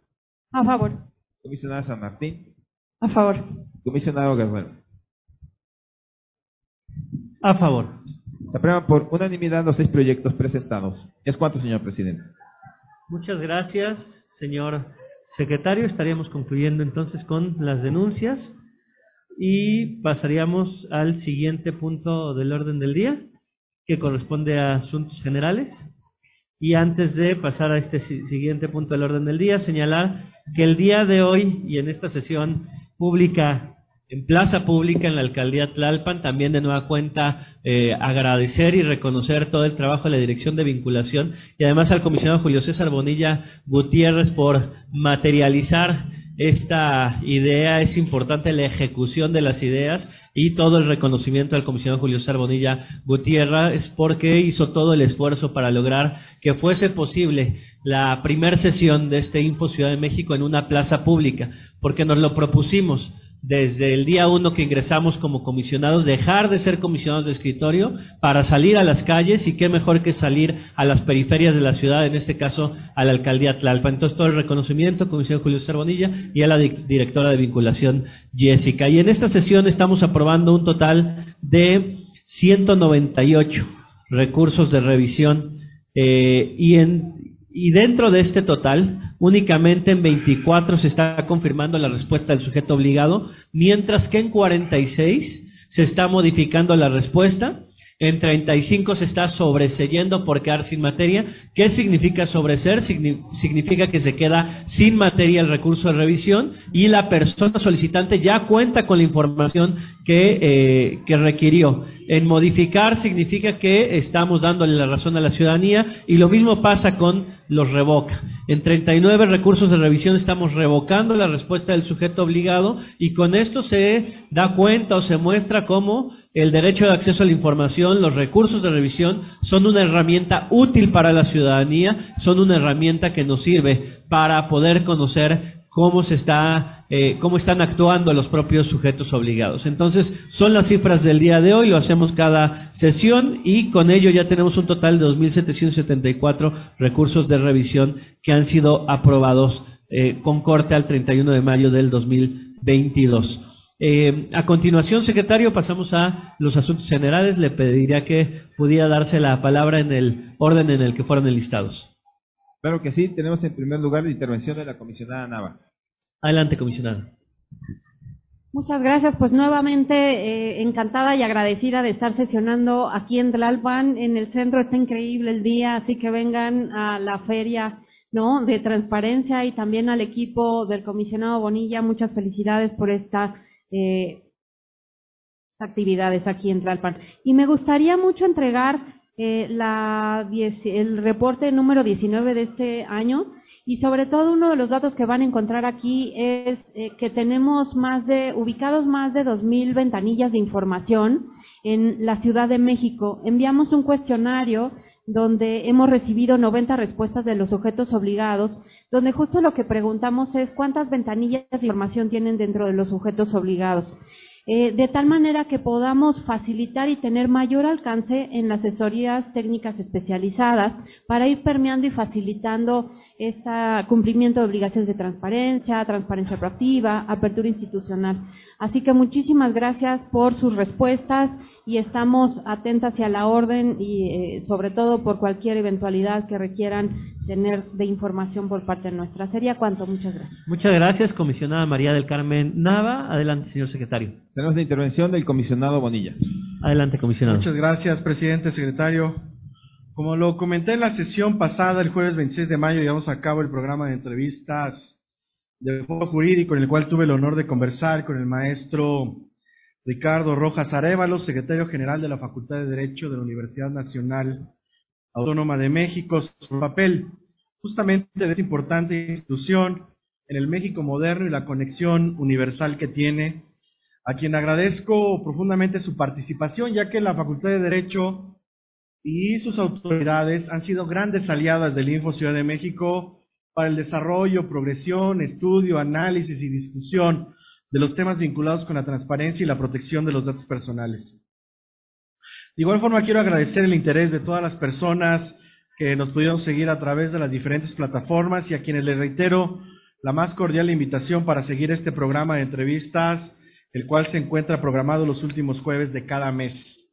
A favor. Comisionada San Martín. A favor. Comisionado Guerrero. A favor. Se aprueban por unanimidad los seis proyectos presentados. ¿Es cuánto, señor presidente? Muchas gracias, señor secretario. Estaríamos concluyendo entonces con las denuncias y pasaríamos al siguiente punto del orden del día, que corresponde a asuntos generales. Y antes de pasar a este si- siguiente punto del orden del día, señalar que el día de hoy y en esta sesión pública, en plaza pública en la alcaldía Tlalpan, también de nueva cuenta eh, agradecer y reconocer todo el trabajo de la Dirección de Vinculación y además al comisionado Julio César Bonilla Gutiérrez por materializar esta idea, es importante la ejecución de las ideas y todo el reconocimiento al comisionado Julio César Bonilla Gutiérrez porque hizo todo el esfuerzo para lograr que fuese posible la primer sesión de este Info Ciudad de México en una plaza pública, porque nos lo propusimos desde el día uno que ingresamos como comisionados, dejar de ser comisionados de escritorio para salir a las calles y qué mejor que salir a las periferias de la ciudad, en este caso a la alcaldía Tlalpa. Entonces todo el reconocimiento, comisionado Julio César Bonilla y a la di- directora de vinculación Jessica. Y en esta sesión estamos aprobando un total de 198 recursos de revisión eh, y en y dentro de este total, únicamente en 24 se está confirmando la respuesta del sujeto obligado, mientras que en 46 se está modificando la respuesta. En 35 se está sobreseyendo por quedar sin materia. ¿Qué significa sobreser? Significa que se queda sin materia el recurso de revisión y la persona solicitante ya cuenta con la información que, eh, que requirió. En modificar significa que estamos dándole la razón a la ciudadanía y lo mismo pasa con los revoca. En 39 recursos de revisión estamos revocando la respuesta del sujeto obligado y con esto se da cuenta o se muestra cómo el derecho de acceso a la información, los recursos de revisión son una herramienta útil para la ciudadanía, son una herramienta que nos sirve para poder conocer cómo se está, eh, cómo están actuando los propios sujetos obligados. Entonces, son las cifras del día de hoy, lo hacemos cada sesión y con ello ya tenemos un total de 2.774 recursos de revisión que han sido aprobados eh, con corte al 31 de mayo del 2022. Eh, a continuación, secretario, pasamos a los asuntos generales. Le pediría que pudiera darse la palabra en el orden en el que fueron enlistados. Claro que sí. Tenemos en primer lugar la intervención de la comisionada Nava. Adelante, comisionada. Muchas gracias. Pues nuevamente eh, encantada y agradecida de estar sesionando aquí en Tlalpan. En el centro está increíble el día, así que vengan a la feria ¿no? de transparencia y también al equipo del comisionado Bonilla. Muchas felicidades por esta eh, actividades aquí en Tlalpan. Y me gustaría mucho entregar eh, la, el reporte número 19 de este año y sobre todo uno de los datos que van a encontrar aquí es eh, que tenemos más de, ubicados más de 2.000 ventanillas de información en la Ciudad de México. Enviamos un cuestionario donde hemos recibido 90 respuestas de los sujetos obligados, donde justo lo que preguntamos es cuántas ventanillas de información tienen dentro de los sujetos obligados. Eh, de tal manera que podamos facilitar y tener mayor alcance en las asesorías técnicas especializadas para ir permeando y facilitando este cumplimiento de obligaciones de transparencia, transparencia proactiva, apertura institucional. Así que muchísimas gracias por sus respuestas y estamos atentas hacia la orden y eh, sobre todo por cualquier eventualidad que requieran tener de información por parte de nuestra. Sería cuanto. Muchas gracias. Muchas gracias, comisionada María del Carmen Nava. Adelante, señor secretario. Tenemos la intervención del comisionado Bonilla. Adelante, comisionado. Muchas gracias, presidente, secretario. Como lo comenté en la sesión pasada, el jueves 26 de mayo, llevamos a cabo el programa de entrevistas de Foro Jurídico, en el cual tuve el honor de conversar con el maestro Ricardo Rojas Arevalo, secretario general de la Facultad de Derecho de la Universidad Nacional Autónoma de México, su papel justamente de esta importante institución en el México moderno y la conexión universal que tiene, a quien agradezco profundamente su participación, ya que la Facultad de Derecho y sus autoridades han sido grandes aliadas del Info Ciudad de México para el desarrollo, progresión, estudio, análisis y discusión de los temas vinculados con la transparencia y la protección de los datos personales. De igual forma, quiero agradecer el interés de todas las personas que nos pudieron seguir a través de las diferentes plataformas y a quienes les reitero la más cordial invitación para seguir este programa de entrevistas, el cual se encuentra programado los últimos jueves de cada mes.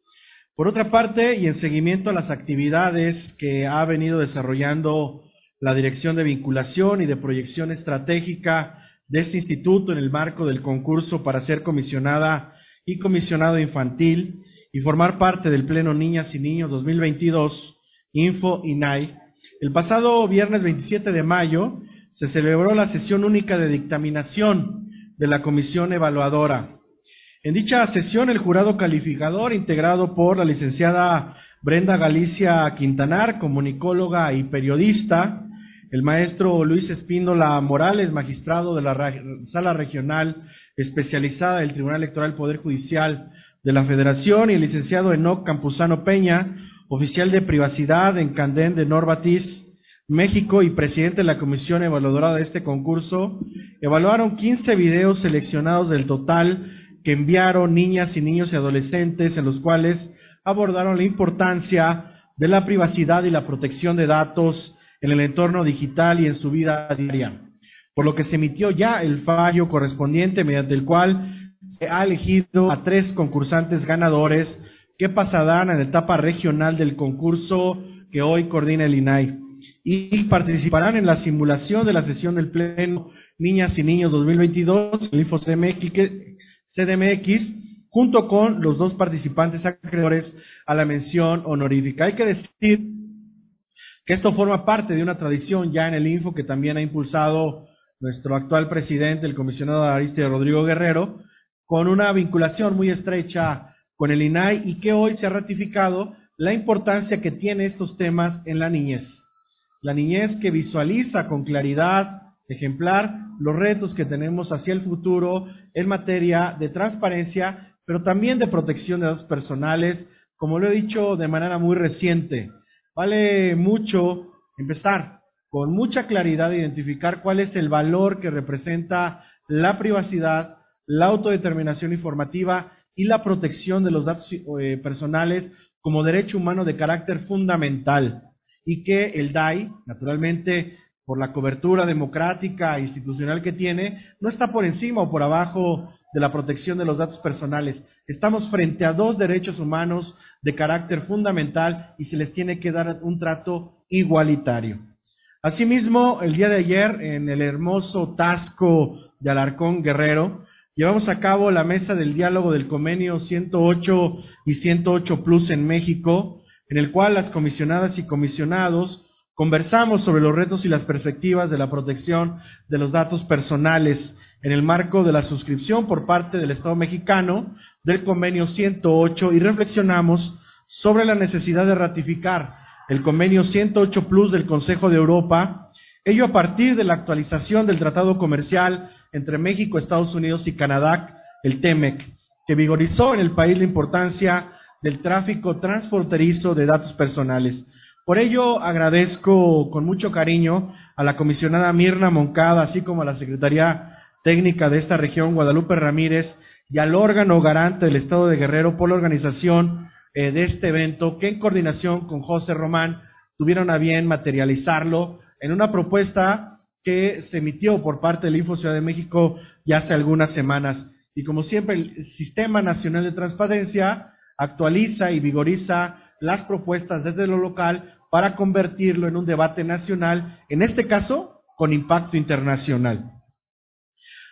Por otra parte, y en seguimiento a las actividades que ha venido desarrollando la Dirección de Vinculación y de Proyección Estratégica de este instituto en el marco del concurso para ser comisionada y comisionado infantil y formar parte del Pleno Niñas y Niños 2022, Info INAI, el pasado viernes 27 de mayo se celebró la sesión única de dictaminación de la Comisión Evaluadora. En dicha sesión, el jurado calificador, integrado por la licenciada Brenda Galicia Quintanar, comunicóloga y periodista, el maestro Luis Espíndola Morales, magistrado de la Sala Regional Especializada del Tribunal Electoral Poder Judicial de la Federación, y el licenciado Enoc Campuzano Peña, oficial de privacidad en Candén de Norbatis, México y presidente de la comisión evaluadora de este concurso, evaluaron 15 videos seleccionados del total que enviaron niñas y niños y adolescentes en los cuales abordaron la importancia de la privacidad y la protección de datos en el entorno digital y en su vida diaria, por lo que se emitió ya el fallo correspondiente mediante el cual se ha elegido a tres concursantes ganadores que pasarán en la etapa regional del concurso que hoy coordina el INAI y participarán en la simulación de la sesión del Pleno Niñas y Niños 2022, el InfoCMX, CDMX, junto con los dos participantes acreedores a la mención honorífica. Hay que decir que esto forma parte de una tradición ya en el Info que también ha impulsado nuestro actual presidente, el comisionado Aristide Rodrigo Guerrero, con una vinculación muy estrecha con el INAI y que hoy se ha ratificado la importancia que tiene estos temas en la niñez. La niñez que visualiza con claridad ejemplar los retos que tenemos hacia el futuro en materia de transparencia, pero también de protección de datos personales, como lo he dicho de manera muy reciente. Vale mucho empezar con mucha claridad identificar cuál es el valor que representa la privacidad, la autodeterminación informativa y la protección de los datos eh, personales como derecho humano de carácter fundamental. Y que el DAI, naturalmente, por la cobertura democrática e institucional que tiene, no está por encima o por abajo de la protección de los datos personales. Estamos frente a dos derechos humanos de carácter fundamental y se les tiene que dar un trato igualitario. Asimismo, el día de ayer, en el hermoso Tasco de Alarcón Guerrero, llevamos a cabo la mesa del diálogo del convenio 108 y 108 Plus en México, en el cual las comisionadas y comisionados conversamos sobre los retos y las perspectivas de la protección de los datos personales en el marco de la suscripción por parte del Estado mexicano del convenio 108 y reflexionamos sobre la necesidad de ratificar el convenio 108 Plus del Consejo de Europa, ello a partir de la actualización del Tratado Comercial entre México, Estados Unidos y Canadá, el TEMEC, que vigorizó en el país la importancia del tráfico transfronterizo de datos personales. Por ello, agradezco con mucho cariño a la comisionada Mirna Moncada, así como a la Secretaría Técnica de esta región, Guadalupe Ramírez, y al órgano garante del Estado de Guerrero por la organización eh, de este evento, que en coordinación con José Román tuvieron a bien materializarlo en una propuesta que se emitió por parte del Info Ciudad de México ya hace algunas semanas. Y como siempre, el Sistema Nacional de Transparencia actualiza y vigoriza las propuestas desde lo local para convertirlo en un debate nacional, en este caso con impacto internacional.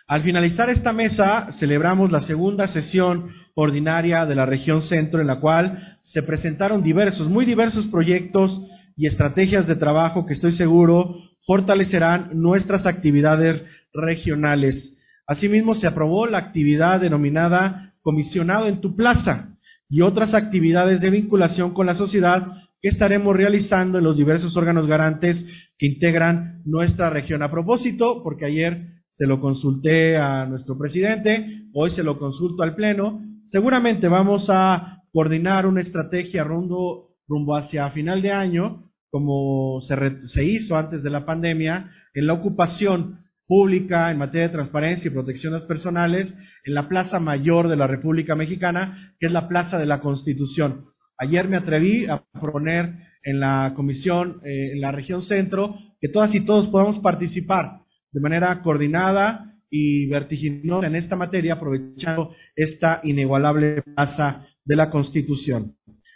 Al finalizar esta mesa, celebramos la segunda sesión ordinaria de la región centro, en la cual se presentaron diversos, muy diversos proyectos y estrategias de trabajo que estoy seguro fortalecerán nuestras actividades regionales. Asimismo, se aprobó la actividad denominada Comisionado en tu Plaza y otras actividades de vinculación con la sociedad estaremos realizando en los diversos órganos garantes que integran nuestra región. A propósito, porque ayer se lo consulté a nuestro presidente, hoy se lo consulto al Pleno, seguramente vamos a coordinar una estrategia rumbo, rumbo hacia final de año como se, hizo antes de la pandemia, en la ocupación pública en materia de transparencia y protección de personales en la Plaza Mayor de la República Mexicana, que es la Plaza de la Constitución. Ayer me atreví a proponer en la comisión, eh, en la región centro, que todas y todos podamos participar de manera coordinada y vertiginosa en esta materia, aprovechando esta inigualable plaza de la Constitución.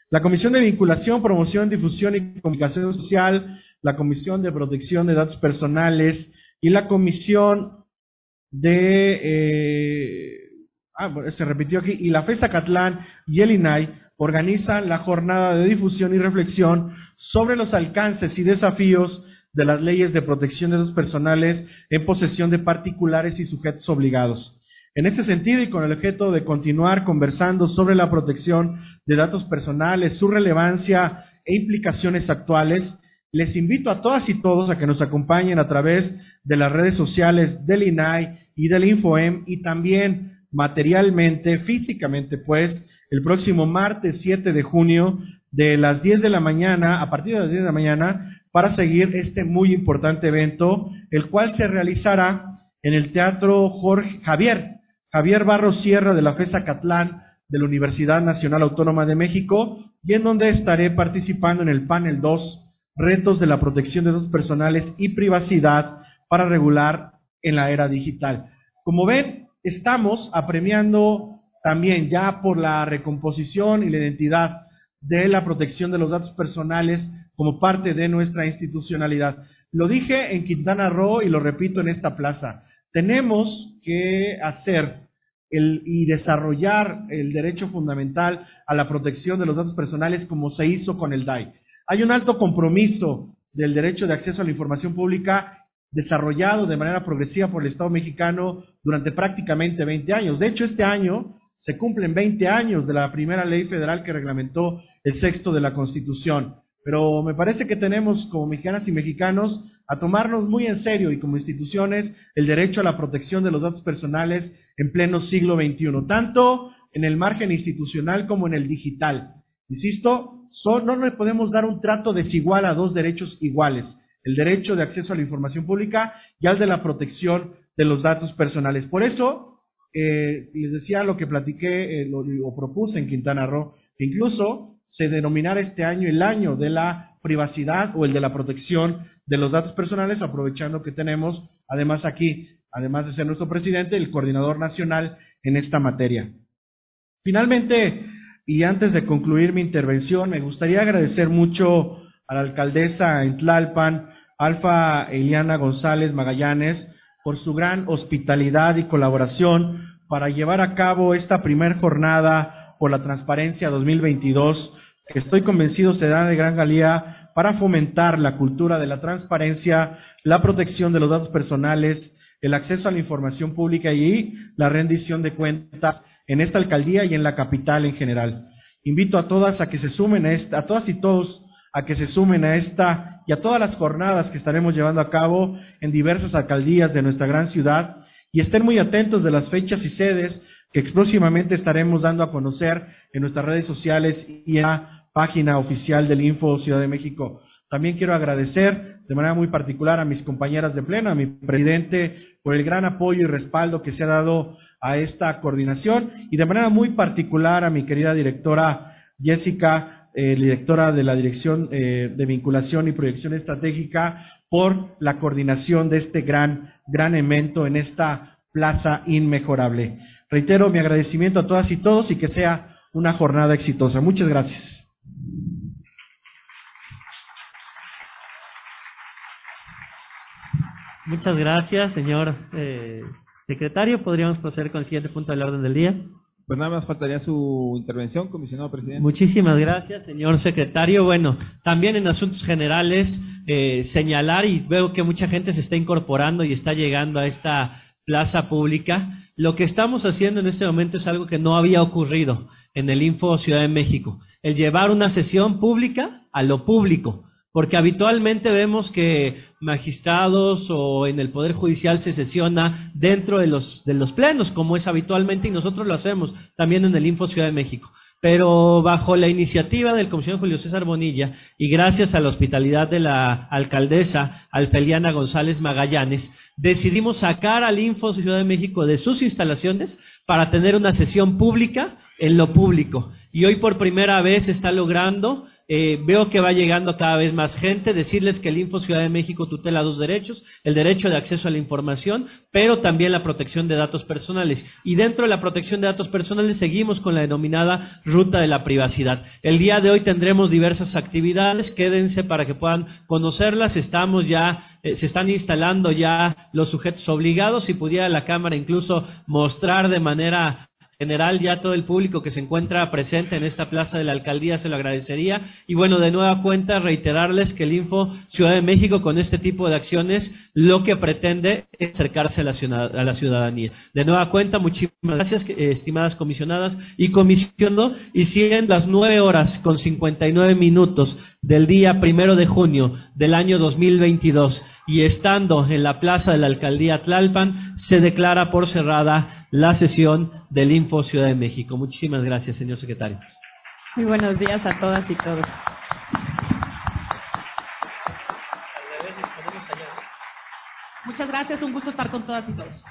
La Comisión de Vinculación, Promoción, Difusión y Comunicación Social, la Comisión de Protección de Datos Personales y la Comisión de... Eh, ah, se repitió aquí, y la FESA Catlán y el INAI organizan la jornada de difusión y reflexión sobre los alcances y desafíos de las leyes de protección de datos personales en posesión de particulares y sujetos obligados. En este sentido y con el objeto de continuar conversando sobre la protección de datos personales, su relevancia e implicaciones actuales, les invito a todas y todos a que nos acompañen a través de las redes sociales del INAI y del InfoEM y también materialmente, físicamente, pues, el próximo martes 7 de junio de las 10 de la mañana, a partir de las 10 de la mañana, para seguir este muy importante evento, el cual se realizará en el Teatro Jorge Javier, Javier Barros Sierra de la FESA Catlán de la Universidad Nacional Autónoma de México y en donde estaré participando en el panel 2, Retos de la protección de datos personales y privacidad para regular en la era digital. Como ven, estamos apremiando también ya por la recomposición y la identidad de la protección de los datos personales como parte de nuestra institucionalidad. Lo dije en Quintana Roo y lo repito en esta plaza. Tenemos que hacer y desarrollar el derecho fundamental a la protección de los datos personales como se hizo con el DAI. Hay un alto compromiso del derecho de acceso a la información pública desarrollado de manera progresiva por el Estado mexicano durante prácticamente 20 años. De hecho, este año se cumplen 20 años de la primera ley federal que reglamentó el sexto de la Constitución. Pero me parece que tenemos como mexicanas y mexicanos a tomarnos muy en serio y como instituciones el derecho a la protección de los datos personales en pleno siglo XXI, tanto en el margen institucional como en el digital. Insisto, no le podemos dar un trato desigual a dos derechos iguales, el derecho de acceso a la información pública y al de la protección de los datos personales. Por eso, eh, les decía lo que platiqué eh, o propuse en Quintana Roo, incluso se denominara este año el año de la privacidad o el de la protección de los datos personales, aprovechando que tenemos, además aquí, además de ser nuestro presidente, el coordinador nacional en esta materia. Finalmente, y antes de concluir mi intervención, me gustaría agradecer mucho a la alcaldesa en Tlalpan, Alfa Eliana González Magallanes, por su gran hospitalidad y colaboración para llevar a cabo esta primer jornada por la Transparencia 2022, que estoy convencido se da de gran galía para fomentar la cultura de la transparencia, la protección de los datos personales, el acceso a la información pública y la rendición de cuentas en esta alcaldía y en la capital en general. Invito a todas a que se sumen a esta, a todas y todos a que se sumen a esta y a todas las jornadas que estaremos llevando a cabo en diversas alcaldías de nuestra gran ciudad y estén muy atentos de las fechas y sedes que próximamente estaremos dando a conocer en nuestras redes sociales y en la página oficial del Info Ciudad de México. También quiero agradecer de manera muy particular a mis compañeras de pleno, a mi presidente, por el gran apoyo y respaldo que se ha dado a esta coordinación y de manera muy particular a mi querida directora Jessica, eh, directora de la Dirección eh, de Vinculación y Proyección Estratégica, por la coordinación de este gran, gran evento en esta plaza inmejorable. Reitero mi agradecimiento a todas y todos y que sea una jornada exitosa. Muchas gracias. Muchas gracias, señor eh, secretario. Podríamos proceder con el siguiente punto del orden del día. Pues nada más faltaría su intervención, comisionado presidente. Muchísimas gracias, señor secretario. Bueno, también en asuntos generales, eh, señalar, y veo que mucha gente se está incorporando y está llegando a esta plaza pública. Lo que estamos haciendo en este momento es algo que no había ocurrido en el Info Ciudad de México, el llevar una sesión pública a lo público, porque habitualmente vemos que magistrados o en el Poder Judicial se sesiona dentro de los, de los plenos, como es habitualmente, y nosotros lo hacemos también en el Info Ciudad de México. Pero bajo la iniciativa del comisionado Julio César Bonilla y gracias a la hospitalidad de la alcaldesa Alfeliana González Magallanes, decidimos sacar al Info Ciudad de México de sus instalaciones para tener una sesión pública en lo público. Y hoy por primera vez está logrando eh, veo que va llegando cada vez más gente, decirles que el Info Ciudad de México tutela dos derechos, el derecho de acceso a la información, pero también la protección de datos personales. Y dentro de la protección de datos personales seguimos con la denominada ruta de la privacidad. El día de hoy tendremos diversas actividades, quédense para que puedan conocerlas, estamos ya, eh, se están instalando ya los sujetos obligados, si pudiera la Cámara incluso mostrar de manera general ya todo el público que se encuentra presente en esta plaza de la alcaldía se lo agradecería. Y bueno, de nueva cuenta, reiterarles que el Info Ciudad de México con este tipo de acciones lo que pretende es acercarse a la, ciudadanía. De nueva cuenta, muchísimas gracias, estimadas comisionadas y comisionado. Y siguen las nueve horas con 59 minutos del día primero de junio del año 2022 y estando en la plaza de la alcaldía Tlalpan, se declara por cerrada la sesión del Info Ciudad de México. Muchísimas gracias, señor secretario. Muy buenos días a todas y todos. Muchas gracias, un gusto estar con todas y todos.